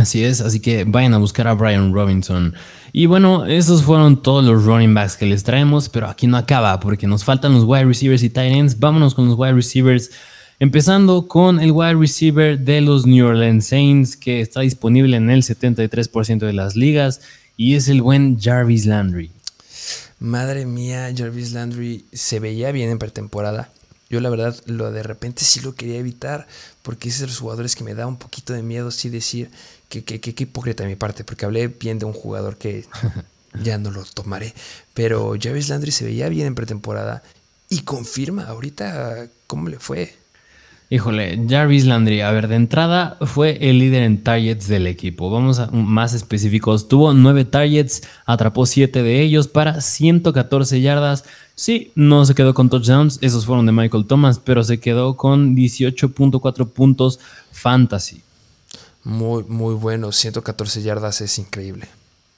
Así es, así que vayan a buscar a Brian Robinson. Y bueno, esos fueron todos los running backs que les traemos, pero aquí no acaba porque nos faltan los wide receivers y tight ends. Vámonos con los wide receivers. Empezando con el wide receiver de los New Orleans Saints, que está disponible en el 73% de las ligas, y es el buen Jarvis Landry. Madre mía, Jarvis Landry se veía bien en pretemporada. Yo la verdad, lo de repente sí lo quería evitar, porque es de los jugadores que me da un poquito de miedo, sí decir, Qué, qué, hipócrita de mi parte, porque hablé bien de un jugador que [laughs] ya no lo tomaré. Pero Jarvis Landry se veía bien en pretemporada y confirma ahorita cómo le fue. Híjole, Jarvis Landry, a ver, de entrada fue el líder en targets del equipo. Vamos a más específicos. Tuvo nueve targets, atrapó siete de ellos para 114 yardas. Sí, no se quedó con touchdowns, esos fueron de Michael Thomas, pero se quedó con 18.4 puntos fantasy muy, muy bueno. 114 yardas es increíble.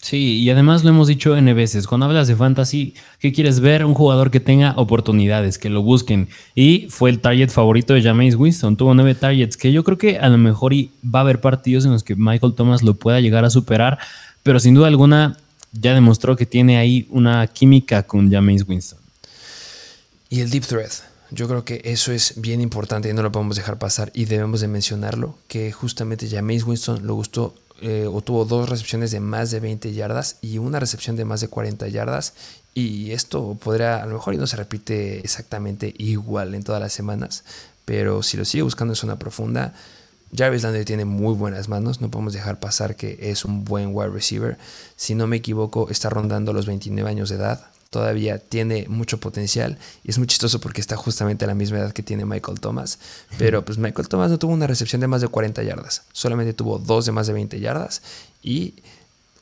Sí, y además lo hemos dicho N veces, cuando hablas de fantasy, ¿qué quieres ver? Un jugador que tenga oportunidades, que lo busquen. Y fue el target favorito de Jameis Winston, tuvo nueve targets, que yo creo que a lo mejor va a haber partidos en los que Michael Thomas lo pueda llegar a superar, pero sin duda alguna ya demostró que tiene ahí una química con Jameis Winston. Y el deep threat, yo creo que eso es bien importante y no lo podemos dejar pasar y debemos de mencionarlo, que justamente Jameis Winston lo gustó eh, o tuvo dos recepciones de más de 20 yardas y una recepción de más de 40 yardas. Y esto podrá, a lo mejor y no se repite exactamente igual en todas las semanas, pero si lo sigue buscando en zona profunda, Jarvis Landry tiene muy buenas manos, no podemos dejar pasar que es un buen wide receiver. Si no me equivoco, está rondando los 29 años de edad, todavía tiene mucho potencial. Y es muy chistoso porque está justamente a la misma edad que tiene Michael Thomas, pero pues Michael Thomas no tuvo una recepción de más de 40 yardas, solamente tuvo dos de más de 20 yardas. Y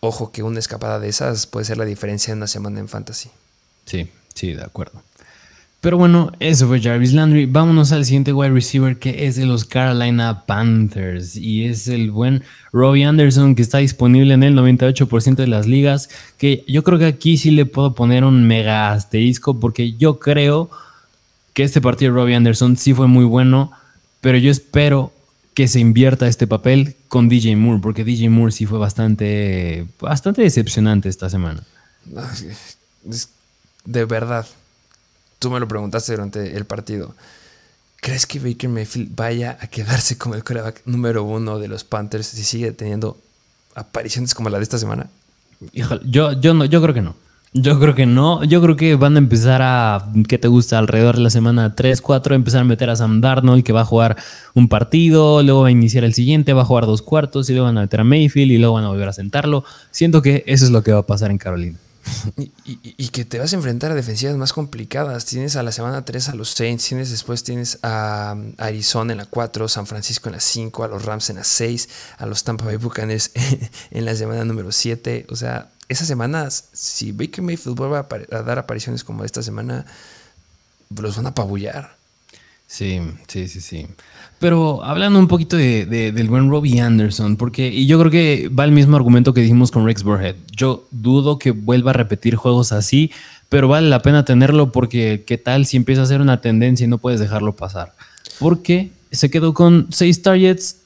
ojo que una escapada de esas puede ser la diferencia en una semana en fantasy. Sí, sí, de acuerdo. Pero bueno, eso fue Jarvis Landry. Vámonos al siguiente wide receiver que es de los Carolina Panthers. Y es el buen Robbie Anderson que está disponible en el 98% de las ligas. Que yo creo que aquí sí le puedo poner un mega asterisco porque yo creo que este partido de Robbie Anderson sí fue muy bueno. Pero yo espero que se invierta este papel con DJ Moore. Porque DJ Moore sí fue bastante, bastante decepcionante esta semana. De verdad tú me lo preguntaste durante el partido. ¿Crees que Baker Mayfield vaya a quedarse como el quarterback número uno de los Panthers si sigue teniendo apariciones como la de esta semana? yo, yo, no, yo creo que no. Yo creo que no. Yo creo que van a empezar a, ¿qué te gusta? Alrededor de la semana 3, 4, empezar a meter a Sam Darnold, que va a jugar un partido, luego va a iniciar el siguiente, va a jugar dos cuartos, y luego van a meter a Mayfield y luego van a volver a sentarlo. Siento que eso es lo que va a pasar en Carolina. Y, que te vas a enfrentar a defensivas más complicadas. Tienes a la semana 3 a los Saints, tienes después tienes a Arizona en la 4, San Francisco en la 5, a los Rams en la 6, a los Tampa Bay Buccaneers [laughs] en la semana número 7. O sea, esas semanas, si Baker Mayfield vuelve a, dar apariciones como esta semana, los van a apabullar. Sí, sí, sí, sí. Pero hablando un poquito de, del buen Robbie Anderson, porque y yo creo que va el mismo argumento que dijimos con Rex Burhead. Yo dudo que vuelva a repetir juegos así, pero vale la pena tenerlo porque qué tal si empieza a ser una tendencia y no puedes dejarlo pasar. Porque se quedó con seis targets,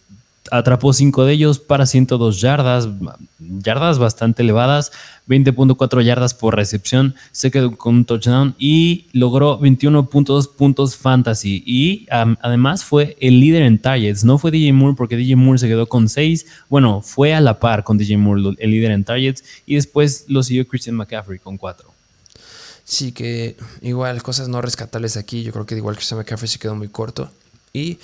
atrapó cinco de ellos para 102 yardas, yardas bastante elevadas, 20.4 yardas por recepción, se quedó con un touchdown y logró 21.2 puntos fantasy. Y además fue el líder en targets. No fue DJ Moore porque DJ Moore se quedó con 6. Bueno, fue a la par con DJ Moore el líder en targets y después lo siguió Christian McCaffrey con 4. Sí, que igual cosas no rescatables aquí. Yo creo que igual Christian McCaffrey se quedó muy corto. Y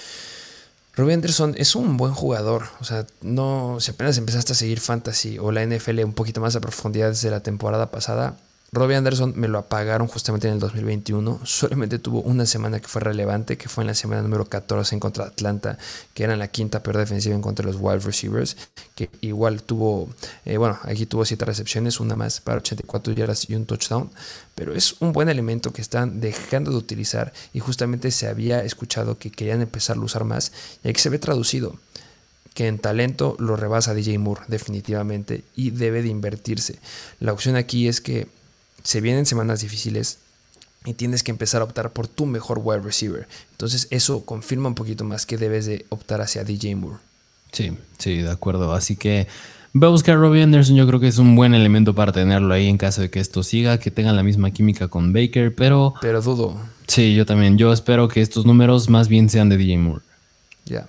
Robbie Anderson es un buen jugador. O sea, no, si apenas empezaste a seguir Fantasy o la NFL un poquito más a profundidad desde la temporada pasada, Robbie Anderson me lo apagaron justamente en el 2021. Solamente tuvo una semana que fue relevante, que fue en la semana número 14 en contra de Atlanta, que era la quinta peor defensiva en contra de los wide receivers, que igual tuvo, eh, bueno, aquí tuvo siete recepciones, una más para 84 yardas y un touchdown, pero es un buen elemento que están dejando de utilizar y justamente se había escuchado que querían empezar a usar más y aquí se ve traducido que en talento lo rebasa DJ Moore definitivamente y debe de invertirse. La opción aquí es que se vienen semanas difíciles y tienes que empezar a optar por tu mejor wide receiver. Entonces eso confirma un poquito más que debes de optar hacia DJ Moore. Sí, sí, de acuerdo. Así que voy a buscar a Robbie Anderson. Yo creo que es un buen elemento para tenerlo ahí en caso de que esto siga, que tengan la misma química con Baker, pero... Pero dudo. Sí, yo también. Yo espero que estos números más bien sean de DJ Moore. Ya.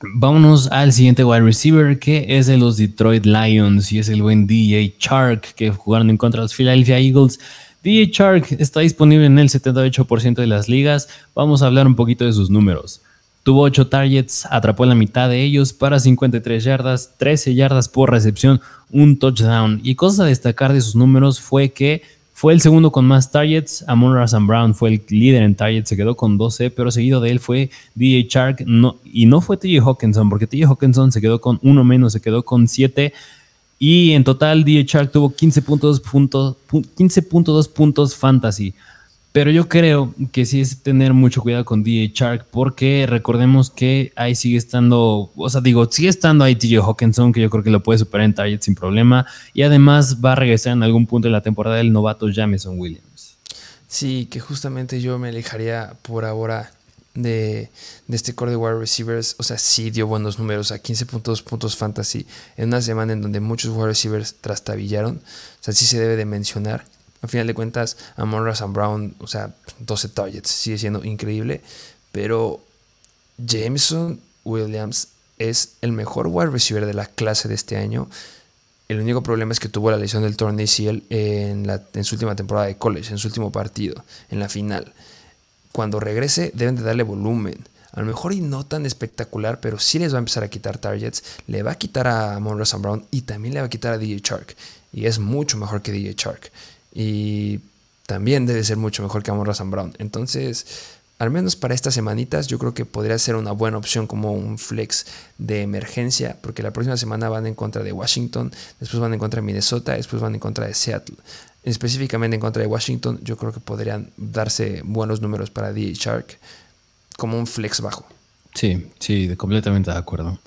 Vámonos al siguiente wide receiver que es de los Detroit Lions y es el buen DJ Chark que jugaron en contra de los Philadelphia Eagles. DJ Chark está disponible en el 78% de las ligas. Vamos a hablar un poquito de sus números. Tuvo 8 targets, atrapó la mitad de ellos para 53 yardas, 13 yardas por recepción, un touchdown. Y cosa a destacar de sus números fue que fue el segundo con más targets. Amon Razan Brown fue el líder en targets, se quedó con 12, pero seguido de él fue DJ Chark no, y no fue TJ Hawkinson, porque TJ Hawkinson se quedó con uno menos, se quedó con 7. Y en total, DJ Chark tuvo 15.2 puntos, 15.2 puntos fantasy. Pero yo creo que sí es tener mucho cuidado con DJ Shark porque recordemos que ahí sigue estando, o sea, digo, sigue estando ahí TJ Hawkinson que yo creo que lo puede superar en target sin problema y además va a regresar en algún punto de la temporada del novato Jameson Williams. Sí, que justamente yo me alejaría por ahora de, este core de wide receivers. O sea, sí dio buenos números, a 15.2 puntos fantasy en una semana en donde muchos wide receivers trastabillaron. O sea, sí se debe de mencionar. Al final de cuentas, Amon Sam Brown, o sea, 12 targets, sigue siendo increíble. Pero Jameson Williams es el mejor wide receiver de la clase de este año. El único problema es que tuvo la lesión del torneo ACL en, en su última temporada de college, en su último partido, en la final. Cuando regrese deben de darle volumen. A lo mejor y no tan espectacular, pero sí les va a empezar a quitar targets. Le va a quitar a Sam Brown y también le va a quitar a DJ Shark. Y es mucho mejor que DJ Shark y también debe ser mucho mejor que Amon Sam Brown. Entonces, al menos para estas semanitas, yo creo que podría ser una buena opción como un flex de emergencia, porque la próxima semana van en contra de Washington, después van en contra de Minnesota, después van en contra de Seattle. Específicamente en contra de Washington, yo creo que podrían darse buenos números para DJ Shark como un flex bajo. Sí, sí, completamente de acuerdo.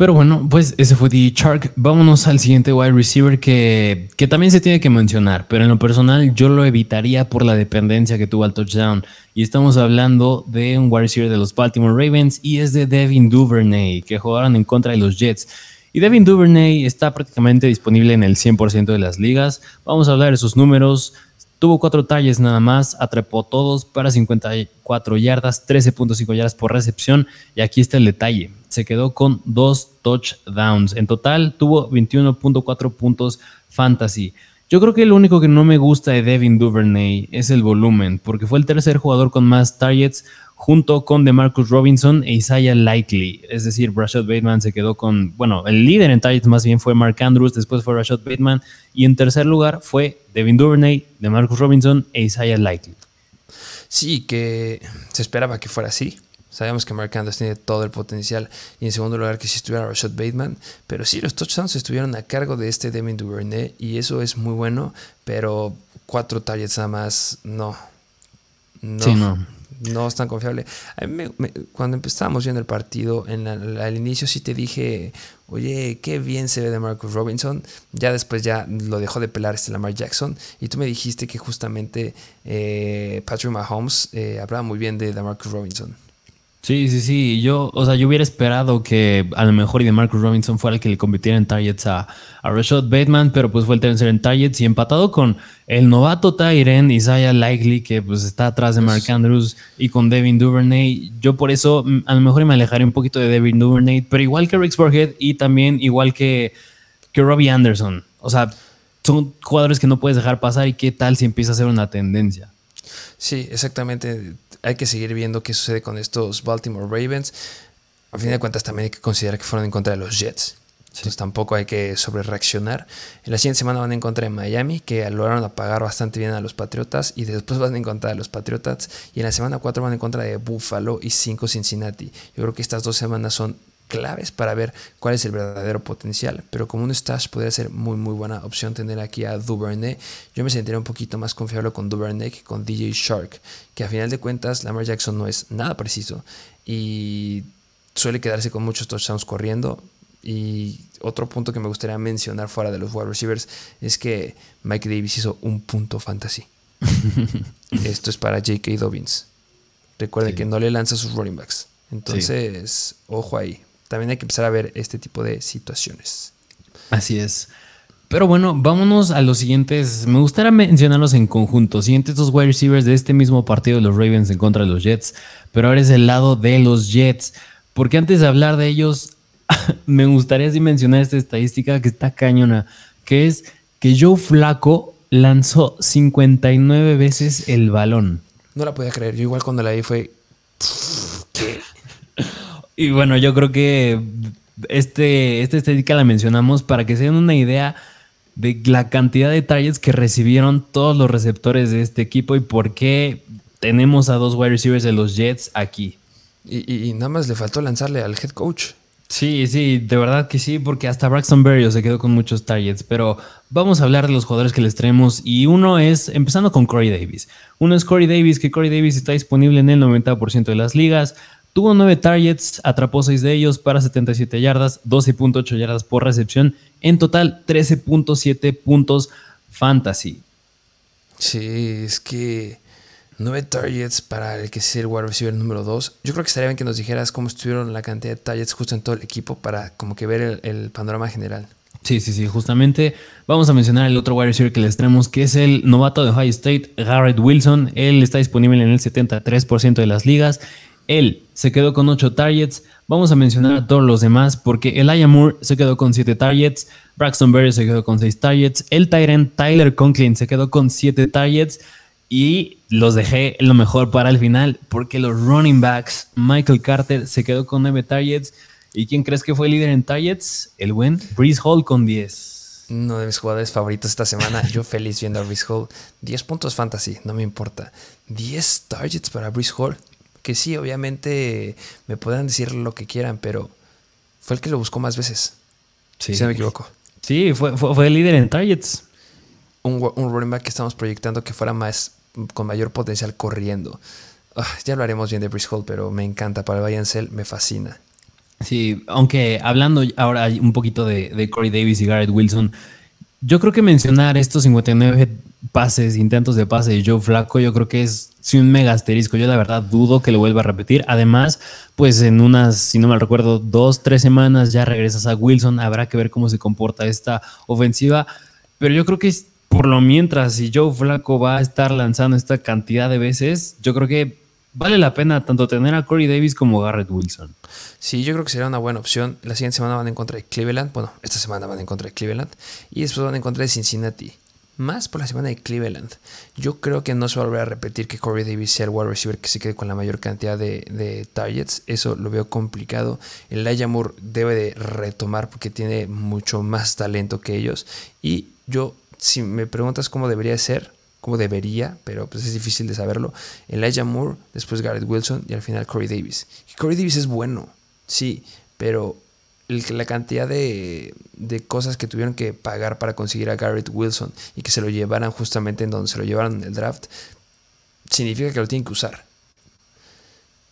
Pero bueno, pues ese fue The Shark. Vámonos al siguiente wide receiver que, que también se tiene que mencionar, pero en lo personal yo lo evitaría por la dependencia que tuvo al touchdown. Y estamos hablando de un wide receiver de los Baltimore Ravens y es de Devin Duvernay, que jugaron en contra de los Jets. Y Devin Duvernay está prácticamente disponible en el 100% de las ligas. Vamos a hablar de sus números. Tuvo cuatro talles nada más, atrapó todos para 54 yardas, 13.5 yardas por recepción. Y aquí está el detalle se quedó con dos touchdowns. En total tuvo 21.4 puntos fantasy. Yo creo que lo único que no me gusta de Devin Duvernay es el volumen, porque fue el tercer jugador con más targets junto con DeMarcus Robinson e Isaiah Likely. Es decir, Rashad Bateman se quedó con, bueno, el líder en targets más bien fue Mark Andrews, después fue Rashad Bateman y en tercer lugar fue Devin Duvernay, DeMarcus Robinson e Isaiah Likely. Sí, que se esperaba que fuera así. Sabemos que Mark Andrews tiene todo el potencial. Y en segundo lugar, que si estuviera Rashad Bateman. Pero sí, los touchdowns estuvieron a cargo de este Devin Duvernay. Y eso es muy bueno. Pero cuatro targets nada más, no. No. Sí, no no es tan confiable. cuando empezamos viendo el partido, en al inicio sí te dije, oye, qué bien se ve de Marcus Robinson. Ya después ya lo dejó de pelar este Lamar Jackson. Y tú me dijiste que justamente eh, Patrick Mahomes eh, hablaba muy bien de Marcus Robinson. Sí, sí, sí. Yo, o sea, yo hubiera esperado que a lo mejor y de Marcus Robinson fuera el que le compitiera en targets a, a Rashad Bateman, pero pues fue el tercer en targets y empatado con el novato Tyren Isaiah Likely, que pues está atrás de Mark Andrews, y con Devin Duvernay. Yo por eso mm, a lo mejor me alejaré un poquito de Devin Duvernay, pero igual que Rick Sporhead y también igual que, que Robbie Anderson. O sea, son jugadores que no puedes dejar pasar y qué tal si empieza a ser una tendencia. Sí, exactamente hay que seguir viendo qué sucede con estos Baltimore Ravens. A fin de cuentas, también hay que considerar que fueron en contra de los Jets. Entonces tampoco hay que sobrereaccionar. En la siguiente semana van en contra de Miami, que lograron apagar bastante bien a los Patriotas. Y después van en contra de los Patriotas. Y en la semana 4 van en contra de Buffalo y 5 Cincinnati. Yo creo que estas dos semanas son claves para ver cuál es el verdadero potencial. Pero como un stash podría ser muy muy buena opción tener aquí a Duvernay. Yo me sentiría un poquito más confiable con Duvernay que con DJ Shark, que a final de cuentas Lamar Jackson no es nada preciso y suele quedarse con muchos touchdowns corriendo. Y otro punto que me gustaría mencionar fuera de los wide receivers es que Mike Davis hizo un punto fantasy. [laughs] Esto es para J.K. Dobbins. Recuerden que no le lanza sus running backs. Entonces, ojo ahí también hay que empezar a ver este tipo de situaciones. Así es. Pero bueno, vámonos a los siguientes. Me gustaría mencionarlos en conjunto. Siguientes dos wide receivers de este mismo partido de los Ravens en contra de los Jets. Pero ahora es el lado de los Jets. Porque antes de hablar de ellos, [laughs] me gustaría así mencionar esta estadística que está cañona. Que es que Joe Flaco lanzó 59 veces el balón. No la podía creer. Yo igual cuando la vi fue... [laughs] Y bueno, yo creo que este, esta estadística la mencionamos para que se den una idea de la cantidad de targets que recibieron todos los receptores de este equipo y por qué tenemos a dos wide receivers de los Jets aquí. Y, nada más le faltó lanzarle al head coach. Sí, sí, de verdad que sí, porque hasta Braxton Berrios se quedó con muchos targets, pero vamos a hablar de los jugadores que les traemos y uno es, empezando con Corey Davis. Uno es Corey Davis, que Corey Davis está disponible en el 90% de las ligas, Tuvo 9 targets, atrapó 6 de ellos para 77 yardas, 12.8 yardas por recepción. En total, 13.7 puntos fantasy. Sí, es que 9 targets para el que es el wide receiver número 2. Yo creo que estaría bien que nos dijeras cómo estuvieron la cantidad de targets justo en todo el equipo para como que ver el, el panorama general. Sí, sí, sí, justamente vamos a mencionar el otro wide receiver que les traemos, que es el novato de Ohio State, Garrett Wilson. Él está disponible en el 73% de las ligas él se quedó con 8 targets. Vamos a mencionar a todos los demás porque Elijah Moore se quedó con 7 targets. Braxton Berry se quedó con 6 targets. El Tyrant Tyler Conklin se quedó con 7 targets. Y los dejé lo mejor para el final porque los running backs, Michael Carter se quedó con 9 targets. ¿Y quién crees que fue el líder en targets? El buen Breeze Hall con 10. Uno de mis jugadores favoritos esta semana. [laughs] Yo feliz viendo a Breeze Hall. 10 puntos fantasy, no me importa. 10 targets para Breeze Hall que sí, obviamente me puedan decir lo que quieran, pero fue el que lo buscó más veces. Sí. Si no me equivoco. Sí, fue, fue, el líder en targets. Un, un, running back que estamos proyectando que fuera más con mayor potencial corriendo. Ah, ya hablaremos bien de Brice Hall, pero me encanta. Para el Bayern me fascina. Sí, aunque hablando ahora un poquito de, de Corey Davis y Garrett Wilson, yo creo que mencionar estos 59 pases, intentos de pase de Joe Flaco, yo creo que es un mega asterisco. Yo la verdad dudo que lo vuelva a repetir. Además, pues en unas, si no mal recuerdo, dos, tres semanas ya regresas a Wilson. Habrá que ver cómo se comporta esta ofensiva. Pero yo creo que por lo mientras, si Joe Flaco va a estar lanzando esta cantidad de veces, yo creo que vale la pena tanto tener a Corey Davis como Garrett Wilson. Sí, yo creo que sería una buena opción. La siguiente semana van en contra de Cleveland. Bueno, esta semana van en contra de Cleveland. Y después van en contra de Cincinnati. Más por la semana de Cleveland. Yo creo que no se va a volver a repetir que Corey Davis sea el wide receiver que se quede con la mayor cantidad de, targets. Eso lo veo complicado. El Moore debe de retomar porque tiene mucho más talento que ellos. Y yo, si me preguntas cómo debería ser, cómo debería, pero pues es difícil de saberlo. Elijah Moore, después Garrett Wilson y al final Corey Davis. Corey Davis es bueno, sí, pero la cantidad de, de, cosas que tuvieron que pagar para conseguir a Garrett Wilson y que se lo llevaran justamente en donde se lo llevaron en el draft, significa que lo tienen que usar.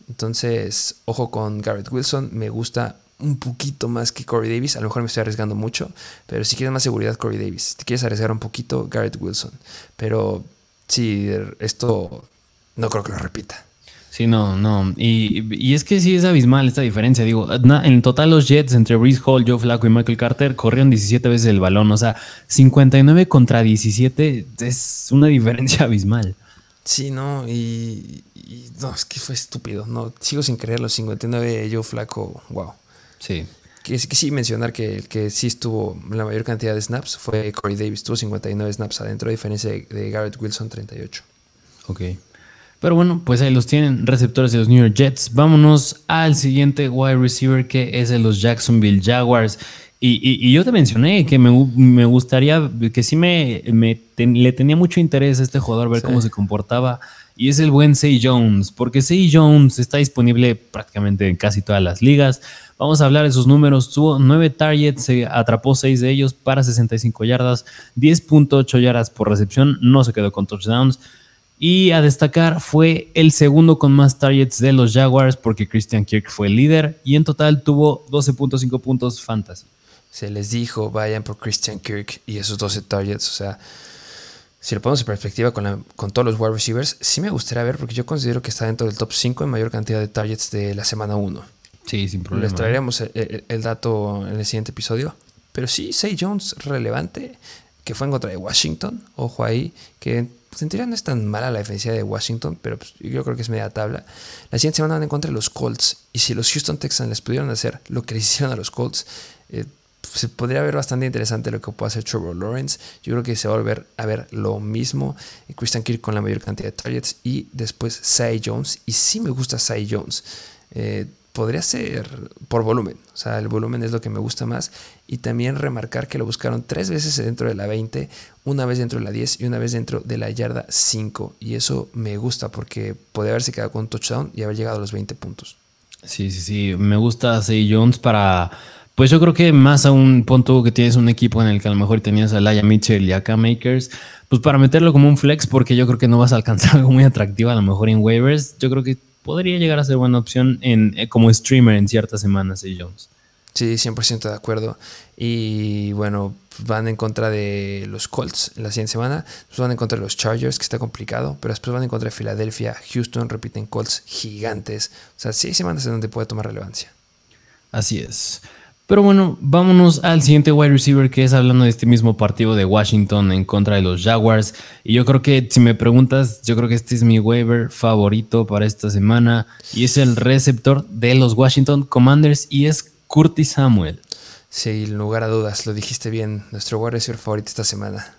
Entonces, ojo con Garrett Wilson, me gusta un poquito más que Corey Davis. A lo mejor me estoy arriesgando mucho, pero si quieres más seguridad, Corey Davis. Si te quieres arriesgar un poquito, Garrett Wilson. Pero sí, esto no creo que lo repita. Sí, no, no. Y, es que sí es abismal esta diferencia. Digo, en total los Jets entre Breeze Hall, Joe Flacco y Michael Carter corrieron 17 veces el balón. O sea, 59 contra 17 es una diferencia [laughs] abismal. Sí, no, y, no, es que fue estúpido. No, sigo sin creer los 59 Joe Flacco, wow. Sí. Que, que sí mencionar que el que sí estuvo la mayor cantidad de snaps fue Corey Davis, tuvo 59 snaps adentro, a diferencia de, Garrett Wilson 38. Ok. Pero bueno, pues ahí los tienen, receptores de los New York Jets. Vámonos al siguiente wide receiver que es de los Jacksonville Jaguars. Y, yo te mencioné que me, gustaría, que sí me, le tenía mucho interés a este jugador, ver cómo se comportaba. Y es el buen Say Jones, porque Say Jones está disponible prácticamente en casi todas las ligas. Vamos a hablar de sus números. Tuvo 9 targets, se atrapó 6 de ellos para 65 yardas, 10.8 yardas por recepción, no se quedó con touchdowns. Y a destacar fue el segundo con más targets de los Jaguars porque Christian Kirk fue el líder y en total tuvo 12.5 puntos fantasy. Se les dijo, vayan por Christian Kirk y esos 12 targets, o sea, si lo ponemos en perspectiva con, con todos los wide receivers, sí me gustaría ver porque yo considero que está dentro del top 5 en mayor cantidad de targets de la semana 1. Sí, sin problema. Les traeremos el, dato en el siguiente episodio. Pero sí, Say Jones relevante, que fue en contra de Washington. Ojo ahí, que pues, en teoría no es tan mala la defensiva de Washington, pero pues, yo creo que es media tabla. La siguiente semana van en contra de los Colts. Y si los Houston Texans les pudieron hacer lo que les [laughs] hicieron a los Colts, eh, se podría ver bastante interesante lo que puede hacer Trevor Lawrence. Yo creo que se va a volver a ver lo mismo. Christian Kirk con la mayor cantidad de targets y después Cy Jones. Y sí me gusta Cy Jones. Eh, podría ser por volumen. O sea, el volumen es lo que me gusta más. Y también remarcar que lo buscaron tres veces dentro de la 20, una vez dentro de la 10 y una vez dentro de la yarda 5. Y eso me gusta porque podría haberse quedado con un touchdown y haber llegado a los 20 puntos. Sí, sí, sí. Me gusta Say Jones para. Pues yo creo que más a un punto que tienes un equipo en el que a lo mejor tenías a Laia Mitchell y a K Makers, pues para meterlo como un flex, porque yo creo que no vas a alcanzar [laughs] algo muy atractivo a lo mejor en waivers. Yo creo que podría llegar a ser buena opción en, eh, como streamer en ciertas semanas Jones. Sí, 100% de acuerdo. Y bueno, van en contra de los Colts en la siguiente semana. Después van en contra de los Chargers, que está complicado. Pero después van en contra de Filadelfia, Houston, repiten Colts gigantes. O sea, sí hay semanas en donde puede tomar relevancia. Así es. Pero bueno, vámonos al siguiente wide receiver que es hablando de este mismo partido de Washington en contra de los Jaguars. Y yo creo que si me preguntas, yo creo que este es mi waiver favorito para esta semana. Y es el receptor de los Washington Commanders y es Curtis Samuel. Sí, sin lugar a dudas, lo dijiste bien. Nuestro wide receiver favorito esta semana.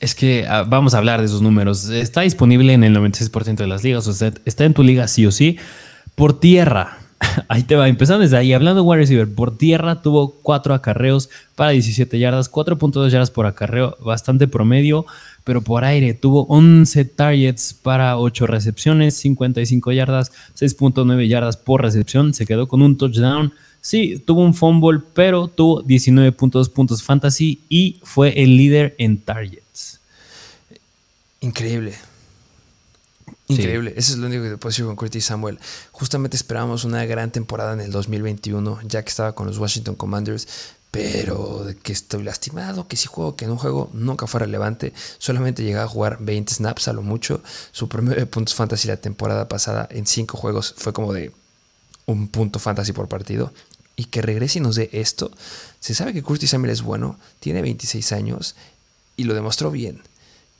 Es que ah, vamos a hablar de esos números. Está disponible en el 96% de las ligas, o sea, está en tu liga sí o sí. Por tierra, [laughs] Ahí te va, empezando desde ahí. Hablando de wide receiver, por tierra tuvo 4 acarreos para 17 yardas, 4.2 yardas por acarreo, bastante promedio, pero por aire tuvo 11 targets para 8 recepciones, 55 yardas, 6.9 yardas por recepción, se quedó con un touchdown. Sí, tuvo un fumble, pero tuvo 19.2 puntos fantasy y fue el líder en targets. Increíble. Increíble, eso es lo único que puedo decir con Curtis Samuel. Justamente esperábamos una gran temporada en el 2021, ya que estaba con los Washington Commanders, pero de que estoy lastimado, que si juego, que no juego, nunca fue relevante. Solamente llegaba a jugar 20 snaps a lo mucho. Su promedio de puntos fantasy la temporada pasada en 5 juegos fue como de un punto fantasy por partido. Y que regrese y nos dé esto. Se sabe que Curtis Samuel es bueno, tiene 26 años y lo demostró bien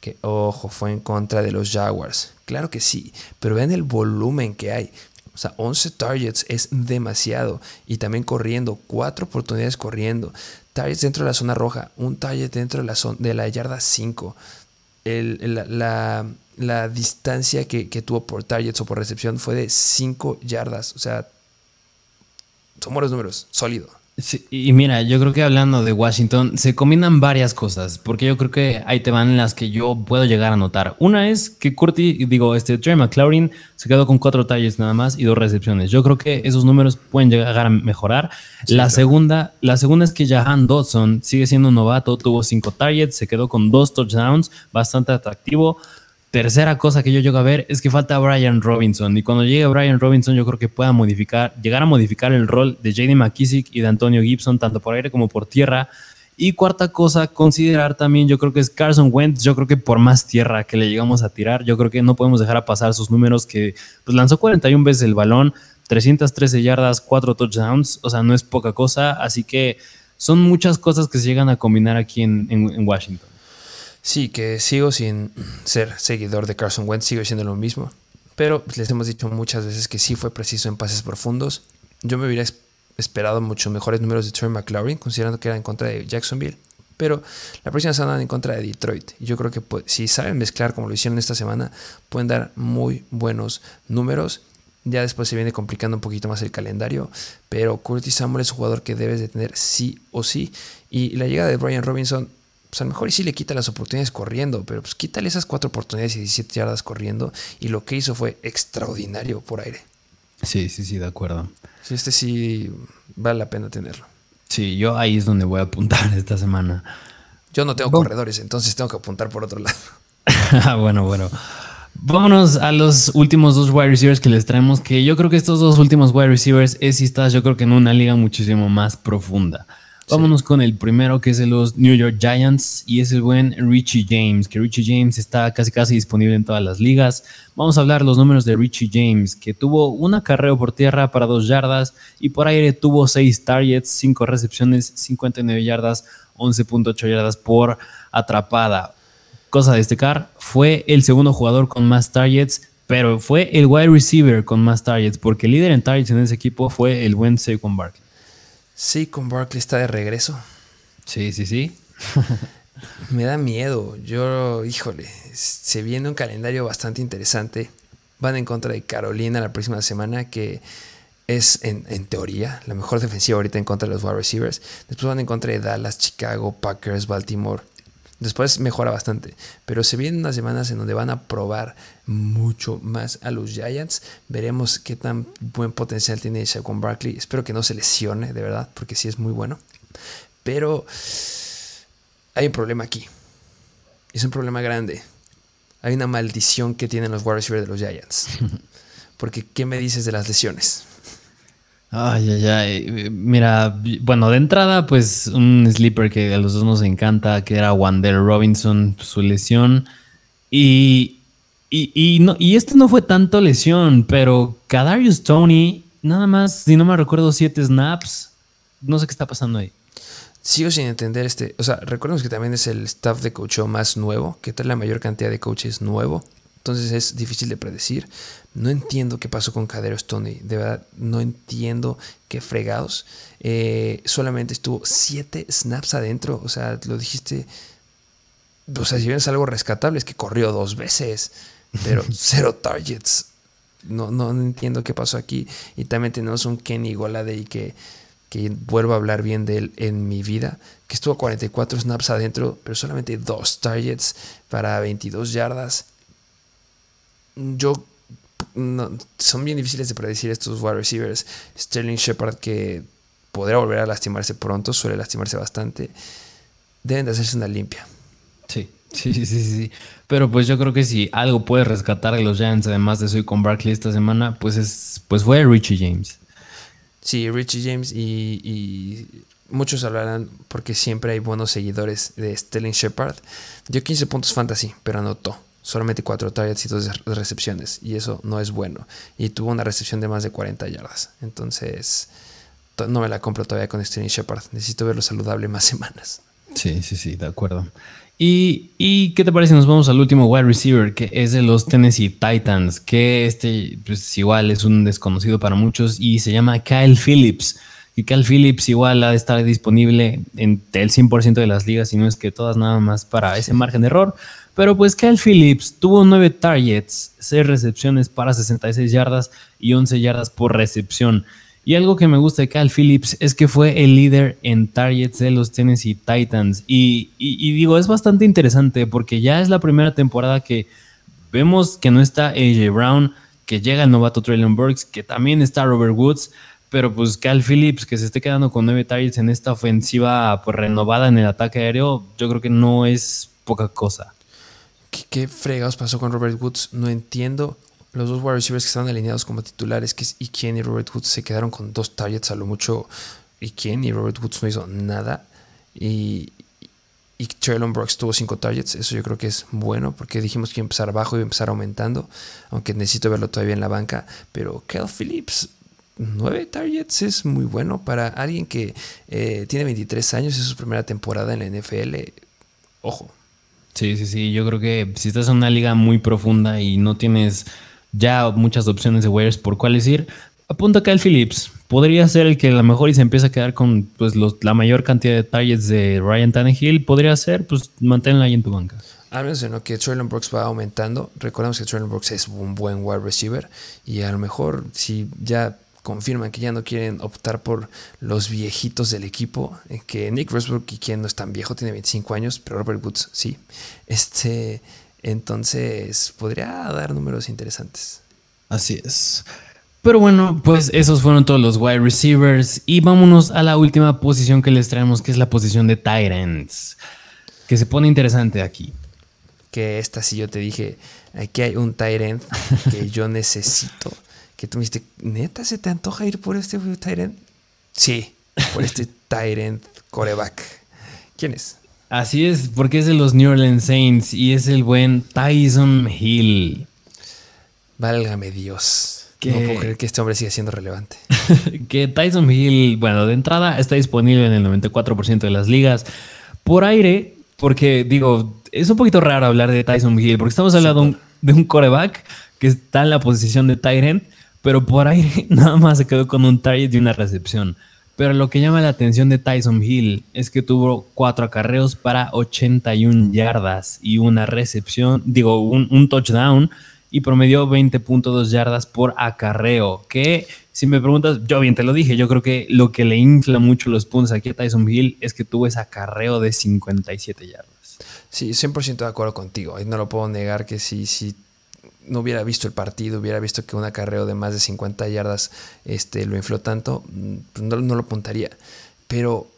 que, ojo, fue en contra de los Jaguars. Claro que sí, pero vean el volumen que hay. O sea, 11 targets es demasiado. Y también corriendo, 4 oportunidades corriendo. Targets dentro de la zona roja, un target dentro de la, zona, de la yarda 5. la, distancia que, que, tuvo por targets o por recepción fue de 5 yardas. O sea, son buenos números, sólido y mira, yo creo que hablando de Washington, se combinan varias cosas, porque yo creo que ahí te van las que yo puedo llegar a notar. Una es que Curti, digo, este Trey McLaurin se quedó con cuatro talles nada más y dos recepciones. Yo creo que esos números pueden llegar a mejorar. la, segunda, la segunda es que Jahan Dodson sigue siendo un novato, tuvo cinco targets, se quedó con dos touchdowns, bastante atractivo. Tercera cosa que yo llego a ver es que falta Brian Robinson. Y cuando llegue Brian Robinson, yo creo que pueda modificar, llegar a modificar el rol de JD McKissick y de Antonio Gibson, tanto por aire como por tierra. Y cuarta cosa, considerar también, yo creo que es Carson Wentz. Yo creo que por más tierra que le llegamos a tirar, yo creo que no podemos dejar a pasar sus números que pues, lanzó 41 veces el balón, 313 yardas, 4 touchdowns. O sea, no es poca cosa. Así que son muchas cosas que se llegan a combinar aquí en Washington. Sí, que sigo sin ser seguidor de Carson Wentz, sigo siendo lo mismo. Pero les hemos dicho muchas veces que sí fue preciso en pases profundos. Yo me hubiera esperado mucho mejores números de Trey McLaurin, considerando que era en contra de Jacksonville. Pero la próxima semana en contra de Detroit. Yo creo que pues, si saben mezclar como lo hicieron esta semana, pueden dar muy buenos números. Ya después se viene complicando un poquito más el calendario. Pero Curtis Samuel es un jugador que debes de tener sí o sí. Y la llegada de Brian Robinson pues a lo mejor y sí le quita las oportunidades corriendo, pero pues quítale esas cuatro oportunidades y 17 yardas corriendo. Y lo que hizo fue extraordinario por aire. Sí, sí, sí, de acuerdo. Sí, este sí vale la pena tenerlo. Sí, yo ahí es donde voy a apuntar [laughs] esta semana. Yo no tengo corredores, entonces tengo que apuntar por otro lado. [laughs] Ah, bueno, bueno. Vámonos a los últimos dos wide receivers que les traemos, que yo creo que estos dos últimos wide receivers es si estás, yo creo que en una liga muchísimo más profunda. Vámonos con el primero que es de los New York Giants y es el buen Richie James, que Richie James está casi casi disponible en todas las ligas. Vamos a hablar los números de Richie James, que tuvo un acarreo por tierra para dos yardas y por aire tuvo seis targets, cinco recepciones, 59 yardas, 11.8 yardas por atrapada. Cosa a destacar, fue el segundo jugador con más targets, pero fue el wide receiver con más targets, porque el líder en targets en ese equipo fue el buen Saquon Barkley. Sí, con Barkley está de regreso. Sí, sí, sí. [laughs] Me da miedo. Yo, híjole, se viene un calendario bastante interesante. Van en contra de Carolina la próxima semana, que es en, en, teoría la mejor defensiva ahorita en contra de los wide receivers. Después van en contra de Dallas, Chicago, Packers, Baltimore. Después mejora bastante. Pero se vienen unas semanas en donde van a probar mucho más a los Giants. Veremos qué tan buen potencial tiene con Barkley. Espero que no se lesione, de verdad, porque sí es muy bueno. Pero hay un problema aquí. Es un problema grande. Hay una maldición que tienen los wide receivers de los Giants. [laughs] Porque, ¿qué me dices de las lesiones? Ay, ay, ay. Mira, bueno, de entrada, pues un sleeper que a los dos nos encanta, que era Wander Robinson, su lesión. Y, y, y, no, esto no fue tanto lesión, pero Kadarius Tony, nada más, si no me recuerdo, siete snaps. No sé qué está pasando ahí. Sigo sin entender este. O sea, recordemos que también es el staff de coach más nuevo, que trae la mayor cantidad de coaches nuevo. Entonces es difícil de predecir. No entiendo qué pasó con Cadero Tony. De verdad, no entiendo qué fregados. Eh, solamente estuvo 7 snaps adentro. O sea, lo dijiste. O sea, si bien es algo rescatable, es que corrió dos veces. Pero cero targets. No, no, entiendo qué pasó aquí. Y también tenemos un Kenny Golade que, que vuelvo a hablar bien de él en mi vida. Que estuvo 44 snaps adentro, pero solamente dos targets para 22 yardas. Yo son bien difíciles de predecir estos wide receivers. Sterling Shepard, que podrá volver a lastimarse pronto, suele lastimarse bastante. Deben de hacerse una limpia. Sí, sí, sí, sí. Pero pues yo creo que si algo puede rescatar de los Giants, además de soy con Barkley esta semana, pues es pues fue Richie James. Sí, Richie James y, y muchos hablarán porque siempre hay buenos seguidores de Sterling Shepard. Dio 15 puntos fantasy, pero anotó solamente 4 targets y 2 recepciones. Y eso no es bueno. Y tuvo una recepción de más de 40 yardas. Entonces, no me la compro todavía con Sterling Shepard. Necesito verlo saludable más semanas. Sí, sí, sí, de acuerdo. Y, qué te parece? Nos vamos al último wide receiver, que es de los Tennessee Titans, que este, pues igual es un desconocido para muchos y se llama Kyle Phillips. Y Kyle Phillips igual ha de estar disponible en el 100% de las ligas, si no es que todas nada más para ese margen de error. Pero pues Kyle Phillips tuvo 9 targets, 6 recepciones para 66 yardas y 11 yardas por recepción. Y algo que me gusta de Cal Phillips es que fue el líder en targets de los Tennessee Titans. Y, digo, es bastante interesante porque ya es la primera temporada que vemos que no está AJ Brown, que llega el novato Traylon Burks, que también está Robert Woods. Pero pues Cal Phillips, que se esté quedando con nueve targets en esta ofensiva pues, renovada en el ataque aéreo, yo creo que no es poca cosa. ¿Qué, qué fregados pasó con Robert Woods? No entiendo los dos wide receivers que estaban alineados como titulares, que es y Robert Woods, se quedaron con dos targets a lo mucho. Ikien y Robert Woods no hizo nada. Y, y Traylon Brooks tuvo cinco targets. Eso yo creo que es bueno porque dijimos que iba a empezar abajo y iba a empezar aumentando. Aunque necesito verlo todavía en la banca. Pero Kel Phillips, nueve targets es muy bueno para alguien que eh, tiene 23 años. Es su primera temporada en la NFL. Ojo. Sí, sí, sí. Yo creo que si estás en una liga muy profunda y no tienes ya muchas opciones de waivers por cuál ir. Apunta acá el Phillips. Podría ser el que a lo mejor y se empieza a quedar con pues, la mayor cantidad de targets de Ryan Tannehill. Podría ser, pues manténla ahí en tu banca. Al menos ¿no? que Traylon Brooks va aumentando. Recordemos que Traylon Brooks es un buen wide receiver. Y a lo mejor si ya confirman que ya no quieren optar por los viejitos del equipo, eh, que Nick Westbrook, y quien no es tan viejo, tiene 25 años, pero Robert Woods sí. Este, entonces, podría dar números interesantes. Así es. Pero bueno, pues esos fueron todos los wide receivers. Y vámonos a la última posición que les traemos, que es la posición de ends. Que se pone interesante aquí. Que esta sí yo te dije, aquí hay un end que yo [laughs] necesito. Que tú me dijiste, ¿neta se te antoja ir por este end? Sí, por este [laughs] end coreback. ¿Quién es? Así es, porque es de los New Orleans Saints y es el buen Tyson Hill. Válgame Dios. No puedo creer que este hombre siga siendo relevante. [laughs] que Tyson Hill, bueno, de entrada está disponible en el 94% de las ligas. Por aire, porque digo, es un poquito raro hablar de Tyson Hill, porque estamos hablando de un coreback que está en la posición de Tyrant, pero por aire [laughs] nada más se quedó con un target y una recepción. Pero lo que llama la atención de Tyson Hill es que tuvo cuatro acarreos para 81 yardas y una recepción, digo, un, touchdown y promedió 20.2 yardas por acarreo. Que si me preguntas, yo bien te lo dije, yo creo que lo que le infla mucho los puntos aquí a Tyson Hill es que tuvo ese acarreo de 57 yardas. Sí, 100% de acuerdo contigo. No lo puedo negar que sí, sí no hubiera visto el partido, hubiera visto que un acarreo de más de 50 yardas este, lo infló tanto, mm, pues no, lo apuntaría. Pero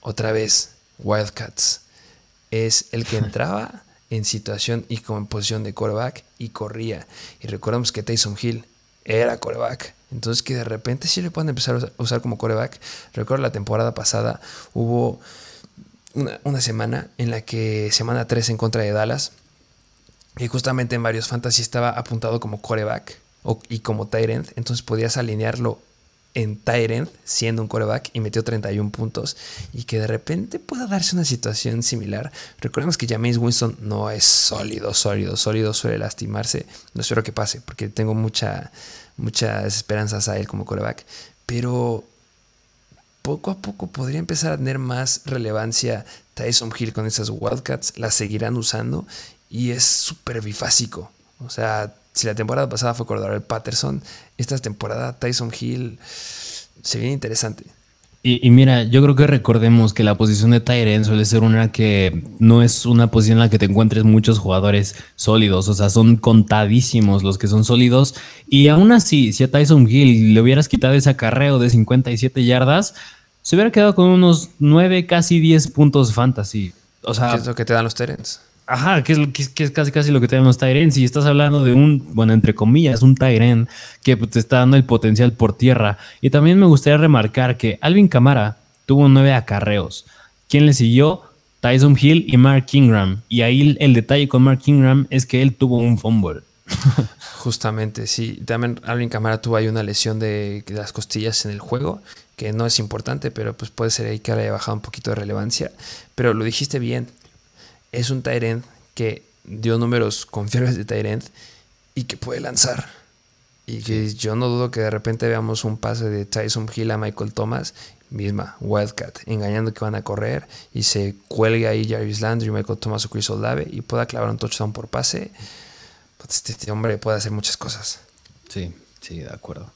otra vez, Wildcats es el que [laughs] entraba en situación y como en posición de coreback y corría. Y recordamos que Tyson Hill era coreback. Entonces que de repente sí le pueden empezar a usar como coreback. Recuerdo la temporada pasada hubo una, una semana en la que semana 3 en contra de Dallas y justamente en varios fantasy estaba apuntado como coreback y como tight entonces podías alinearlo en tight siendo un coreback y metió 31 puntos. Y que de repente pueda darse una situación similar. Recordemos que James Winston no es sólido, sólido, sólido, suele lastimarse. No espero que pase porque tengo mucha, muchas esperanzas a él como coreback, pero poco a poco podría empezar a tener más relevancia Tyson Hill con esas Wildcats, las seguirán usando y es súper bifásico. O sea, si la temporada pasada fue el Patterson, esta temporada Tyson Hill se viene interesante. Y, mira, yo creo que recordemos que la posición de Tyren suele ser una que no es una posición en la que te encuentres muchos jugadores sólidos. O sea, son contadísimos los que son sólidos. Y aún así, si a Tyson Hill le hubieras quitado ese acarreo de 57 yardas, se hubiera quedado con unos 9, casi 10 puntos fantasy. O sea, ¿Qué es lo que te dan los Tyrens? Ajá, que es, que es, casi casi lo que tenemos Tyren. Si estás hablando de un, bueno, entre comillas, un Tyren que pues, te está dando el potencial por tierra. Y también me gustaría remarcar que Alvin Camara tuvo nueve acarreos. ¿Quién le siguió? Tyson Hill y Mark Ingram. Y ahí el detalle con Mark Ingram es que él tuvo un fumble. [laughs] Justamente, sí. También Alvin Camara tuvo ahí una lesión de, las costillas en el juego, que no es importante, pero pues puede ser ahí que haya bajado un poquito de relevancia. Pero lo dijiste bien, es un Tyrant que dio números confiables de Tyrant y que puede lanzar. Y que yo no dudo que de repente veamos un pase de Tyson Hill a Michael Thomas, misma Wildcat, engañando que van a correr y se cuelgue ahí Jarvis Landry, Michael Thomas o Chris Olave y pueda clavar un touchdown por pase. Pues este, este, hombre puede hacer muchas cosas. Sí, sí, de acuerdo.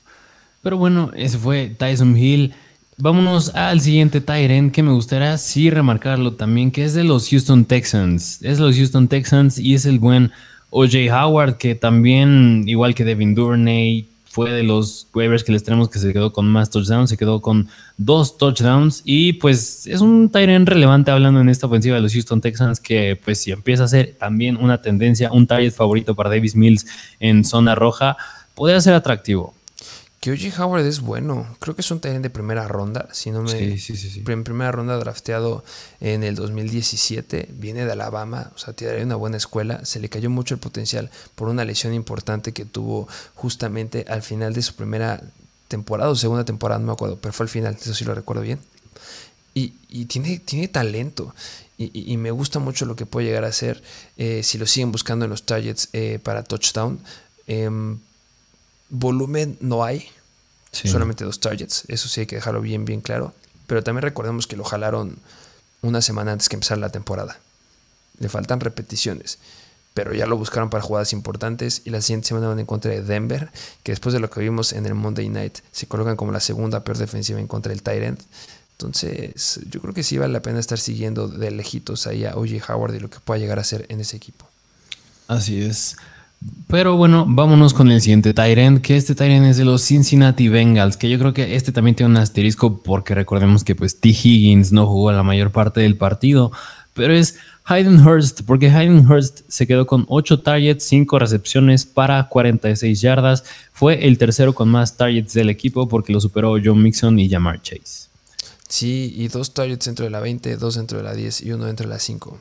Pero bueno, ese fue Tyson Hill. Vámonos al siguiente Tyrant que me gustaría sí remarcarlo también, que es de los Houston Texans. Es los Houston Texans y es el buen OJ Howard, que también, igual que Devin Durney, fue de los waivers que les tenemos que se quedó con más touchdowns, se quedó con dos touchdowns y pues es un Tyrant relevante hablando en esta ofensiva de los Houston Texans que pues si empieza a ser también una tendencia, un target favorito para Davis Mills en zona roja, podría ser atractivo. Que Howard es bueno. Creo que es un talent de primera ronda. Si no me. Sí, sí, sí, En primera ronda drafteado en el 2017. Viene de Alabama. O sea, tiene una buena escuela. Se le cayó mucho el potencial por una lesión importante que tuvo justamente al final de su primera temporada o segunda temporada, no me acuerdo. Pero fue al final, eso sí lo recuerdo bien. Y, tiene, tiene talento. Y, me gusta mucho lo que puede llegar a ser eh, si lo siguen buscando en los targets eh, para touchdown. Em, volumen no hay, solamente dos targets, eso sí hay que dejarlo bien, bien claro. Pero también recordemos que lo jalaron una semana antes que empezar la temporada. Le faltan repeticiones, pero ya lo buscaron para jugadas importantes y la siguiente semana van en contra de Denver, que después de lo que vimos en el Monday Night se colocan como la segunda peor defensiva en contra del Tyrant. Entonces, yo creo que sí vale la pena estar siguiendo de lejitos ahí a OJ Howard y lo que pueda llegar a ser en ese equipo. Así es. Pero bueno, vámonos con el siguiente Tyrant, que este Tyrant es de los Cincinnati Bengals, que yo creo que este también tiene un asterisco porque recordemos que pues T. Higgins no jugó la mayor parte del partido, pero es Hayden Hurst, porque Hayden Hurst se quedó con 8 targets, 5 recepciones para 46 yardas, fue el tercero con más targets del equipo porque lo superó John Mixon y Jamar Chase. Sí, y dos targets dentro de la 20, dos dentro de la 10 y uno dentro de la 5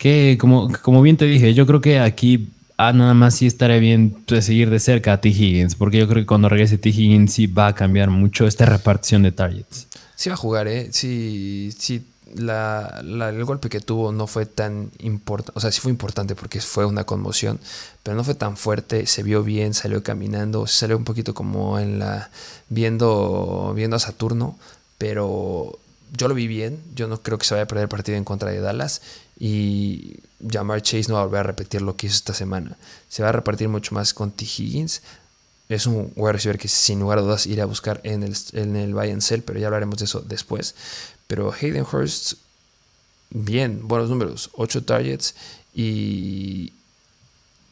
que como, como bien te dije, yo creo que aquí ah, nada más sí estaría bien pues, seguir de cerca a T. Higgins, porque yo creo que cuando regrese T. Higgins sí va a cambiar mucho esta repartición de targets. Sí va a jugar, ¿eh? Sí, sí. La, el golpe que tuvo no fue tan importante, o sea, sí fue importante porque fue una conmoción, pero no fue tan fuerte, se vio bien, salió caminando, salió un poquito como en la viendo viendo a Saturno, pero yo lo vi bien, yo no creo que se vaya a perder el partido en contra de Dallas y Jamar Chase no va a volver a repetir lo que hizo esta semana. Se va a repartir mucho más con T. Higgins. Es un wide receiver que sin lugar a dudas iré a buscar en el, en el buy and sell, pero ya hablaremos de eso después. Pero Hayden Hurst, bien, buenos números, 8 targets y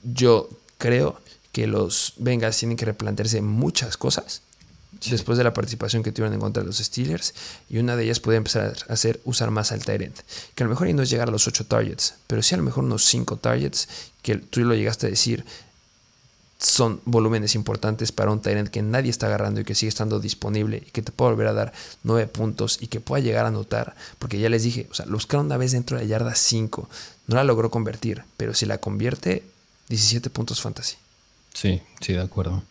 yo creo que los Bengals tienen que replantearse muchas cosas después de la participación que tuvieron en contra de los Steelers. Y una de ellas puede empezar a hacer usar más al Tyrant. Que a lo mejor y no es llegar a los 8 targets, pero sí a lo mejor unos 5 targets que tú lo llegaste a decir son volúmenes importantes para un Tyrant que nadie está agarrando y que sigue estando disponible y que te puede volver a dar 9 puntos y que pueda llegar a anotar. Porque ya les dije, o sea, lo buscaron una vez dentro de la yarda 5. No la logró convertir, pero si la convierte, 17 puntos fantasy. Sí, sí, de acuerdo.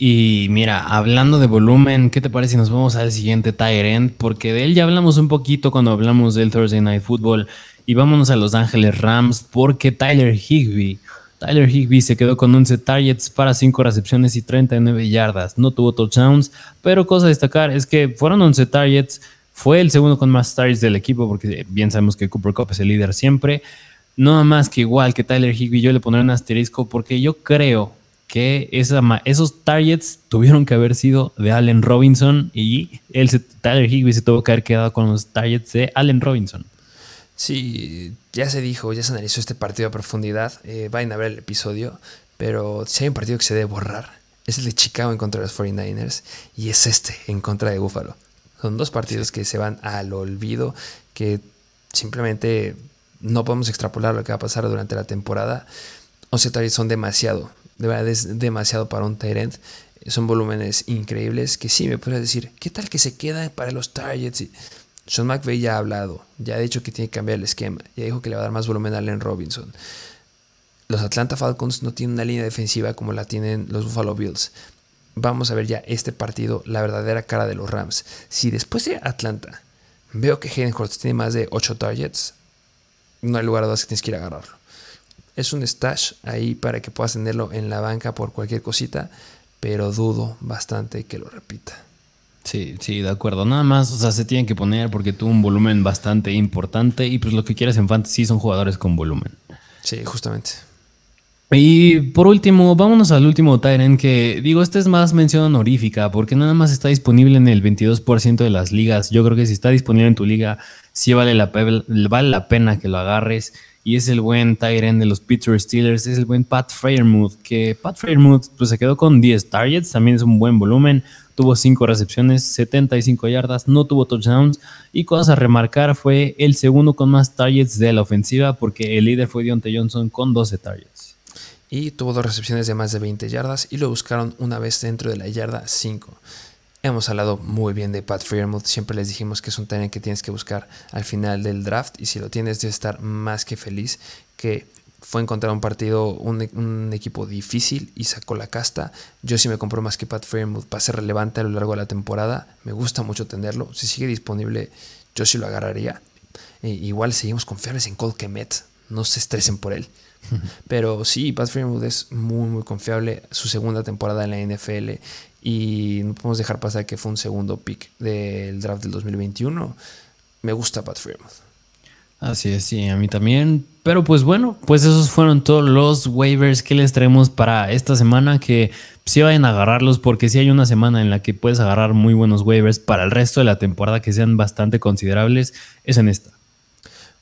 Y mira, hablando de volumen, ¿qué te parece si nos vamos al siguiente Tyrant? Porque de él ya hablamos un poquito cuando hablamos del Thursday Night Football. Y vámonos a Los Ángeles Rams porque Tyler Higby, Tyler Higby se quedó con 11 targets para 5 recepciones y 39 yardas. No tuvo touchdowns, pero cosa a destacar es que fueron 11 targets. Fue el segundo con más targets del equipo porque bien sabemos que Cooper Cup es el líder siempre. No más que igual que Tyler Higby, yo le pondré un asterisco porque yo creo que esos targets tuvieron que haber sido de Allen Robinson y el Tyler Higby se tuvo que haber quedado con los targets de Allen Robinson. Sí, ya se dijo, ya se analizó este partido a profundidad. Eh, vayan a ver el episodio, pero si hay un partido que se debe borrar, es el de Chicago en contra de los 49ers y es este en contra de Buffalo. Son dos partidos que se van al olvido, que simplemente no podemos extrapolar lo que va a pasar durante la temporada. 11 targets son demasiado de verdad es demasiado para un Tyrant. Son volúmenes increíbles que sí me puedes decir, ¿qué tal que se queda para los targets? Sean McVay ya ha hablado, ya ha dicho que tiene que cambiar el esquema, ya dijo que le va a dar más volumen a Allen Robinson. Los Atlanta Falcons no tienen una línea defensiva como la tienen los Buffalo Bills. Vamos a ver ya este partido, la verdadera cara de los Rams. Si después de Atlanta veo que Hayden Hurts tiene más de 8 targets, no hay lugar a dudas que tienes que ir a agarrarlo. Es un stash ahí para que puedas tenerlo en la banca por cualquier cosita, pero dudo bastante que lo repita. Sí, sí, de acuerdo. Nada más, o sea, se tienen que poner porque tuvo un volumen bastante importante y pues lo que quieres en fantasy son jugadores con volumen. Sí, justamente. Y por último, vámonos al último Tyrant que digo, este es más mención honorífica porque nada más está disponible en el 22% de las ligas. Yo creo que si está disponible en tu liga, sí vale la, vale la pena que lo agarres. Y es el buen Tyrant de los Pittsburgh Steelers, es el buen Pat Freiermuth, que Pat Freiermuth pues, se quedó con 10 targets, también es un buen volumen, tuvo 5 recepciones, 75 yardas, no tuvo touchdowns. Y cosas a remarcar, fue el segundo con más targets de la ofensiva porque el líder fue Deontay Johnson con 12 targets y tuvo dos recepciones de más de 20 yardas y lo buscaron una vez dentro de la yarda 5. Hemos hablado muy bien de Pat Freermuth, siempre les dijimos que es un talent que tienes que buscar al final del draft y si lo tienes de estar más que feliz que fue encontrar un partido, un, equipo difícil y sacó la casta. Yo sí me compro más que Pat Freermuth para ser relevante a lo largo de la temporada. Me gusta mucho tenerlo. Si sigue disponible, yo sí lo agarraría. E igual seguimos confiables en Cole Kemet. No se estresen por él. [laughs] Pero sí, Pat Freeman es muy, muy confiable. Su segunda temporada en la NFL. Y no podemos dejar pasar que fue un segundo pick del draft del 2021. Me gusta Pat Freeman. Así es, sí, a mí también. Pero pues bueno, pues esos fueron todos los waivers que les traemos para esta semana. Que sí vayan a agarrarlos porque sí hay una semana en la que puedes agarrar muy buenos waivers para el resto de la temporada que sean bastante considerables. Es en esta.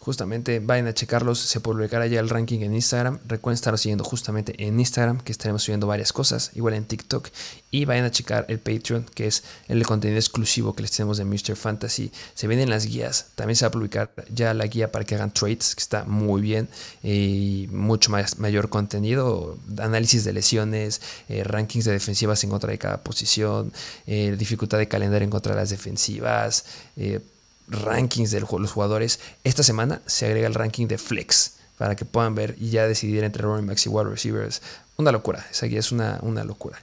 Justamente vayan a checarlos, se publicará ya el ranking en Instagram. Recuerden estar siguiendo justamente en Instagram, que estaremos subiendo varias cosas, igual en TikTok. Y vayan a checar el Patreon, que es el contenido exclusivo que les tenemos de Mr. Fantasy. Se vienen las guías, también se va a publicar ya la guía para que hagan trades, que está muy bien y mucho más, mayor contenido, análisis de lesiones, eh, rankings de defensivas en contra de cada posición, eh, dificultad de calendario en contra de las defensivas. Eh, rankings de los jugadores. Esta semana se agrega el ranking de flex para que puedan ver y ya decidir entre running backs y wide receivers. Una locura, esa guía es una, una locura.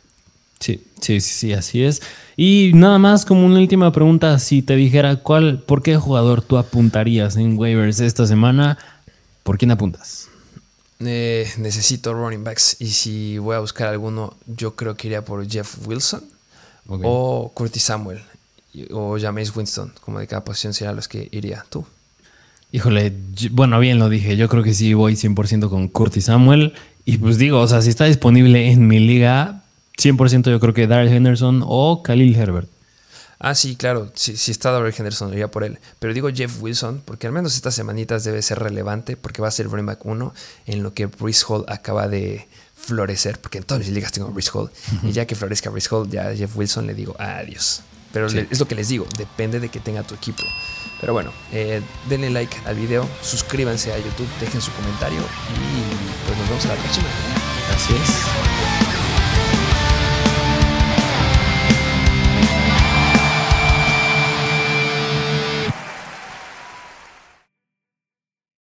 Sí, sí, sí, sí, así es. Y nada más como una última pregunta, si te dijera cuál, ¿por qué jugador tú apuntarías en waivers esta semana? ¿Por quién apuntas? Eh, necesito running backs y si voy a buscar alguno, yo creo que iría por Jeff Wilson o Curtis Samuel o James Winston, como de cada posición serían los que iría tú. Híjole, bueno, bien lo dije, yo creo que sí voy 100% con Curtis Samuel. Y pues digo, o sea, si está disponible en mi liga, 100% yo creo que Darrell Henderson o Khalil Herbert. Ah, sí, claro, si, está Darrell Henderson, iría por él. Pero digo Jeff Wilson, porque al menos estas semanitas debe ser relevante, porque va a ser running back 1 en lo que Brice Hall acaba de florecer, porque en todas mis ligas tengo Hall. Y ya que florezca Brice Hall, ya a Jeff Wilson le digo adiós. Pero es lo que les digo, depende de que tenga tu equipo. Pero bueno, eh, denle like al video, suscríbanse a YouTube, dejen su comentario y pues nos vemos a la próxima. Así es.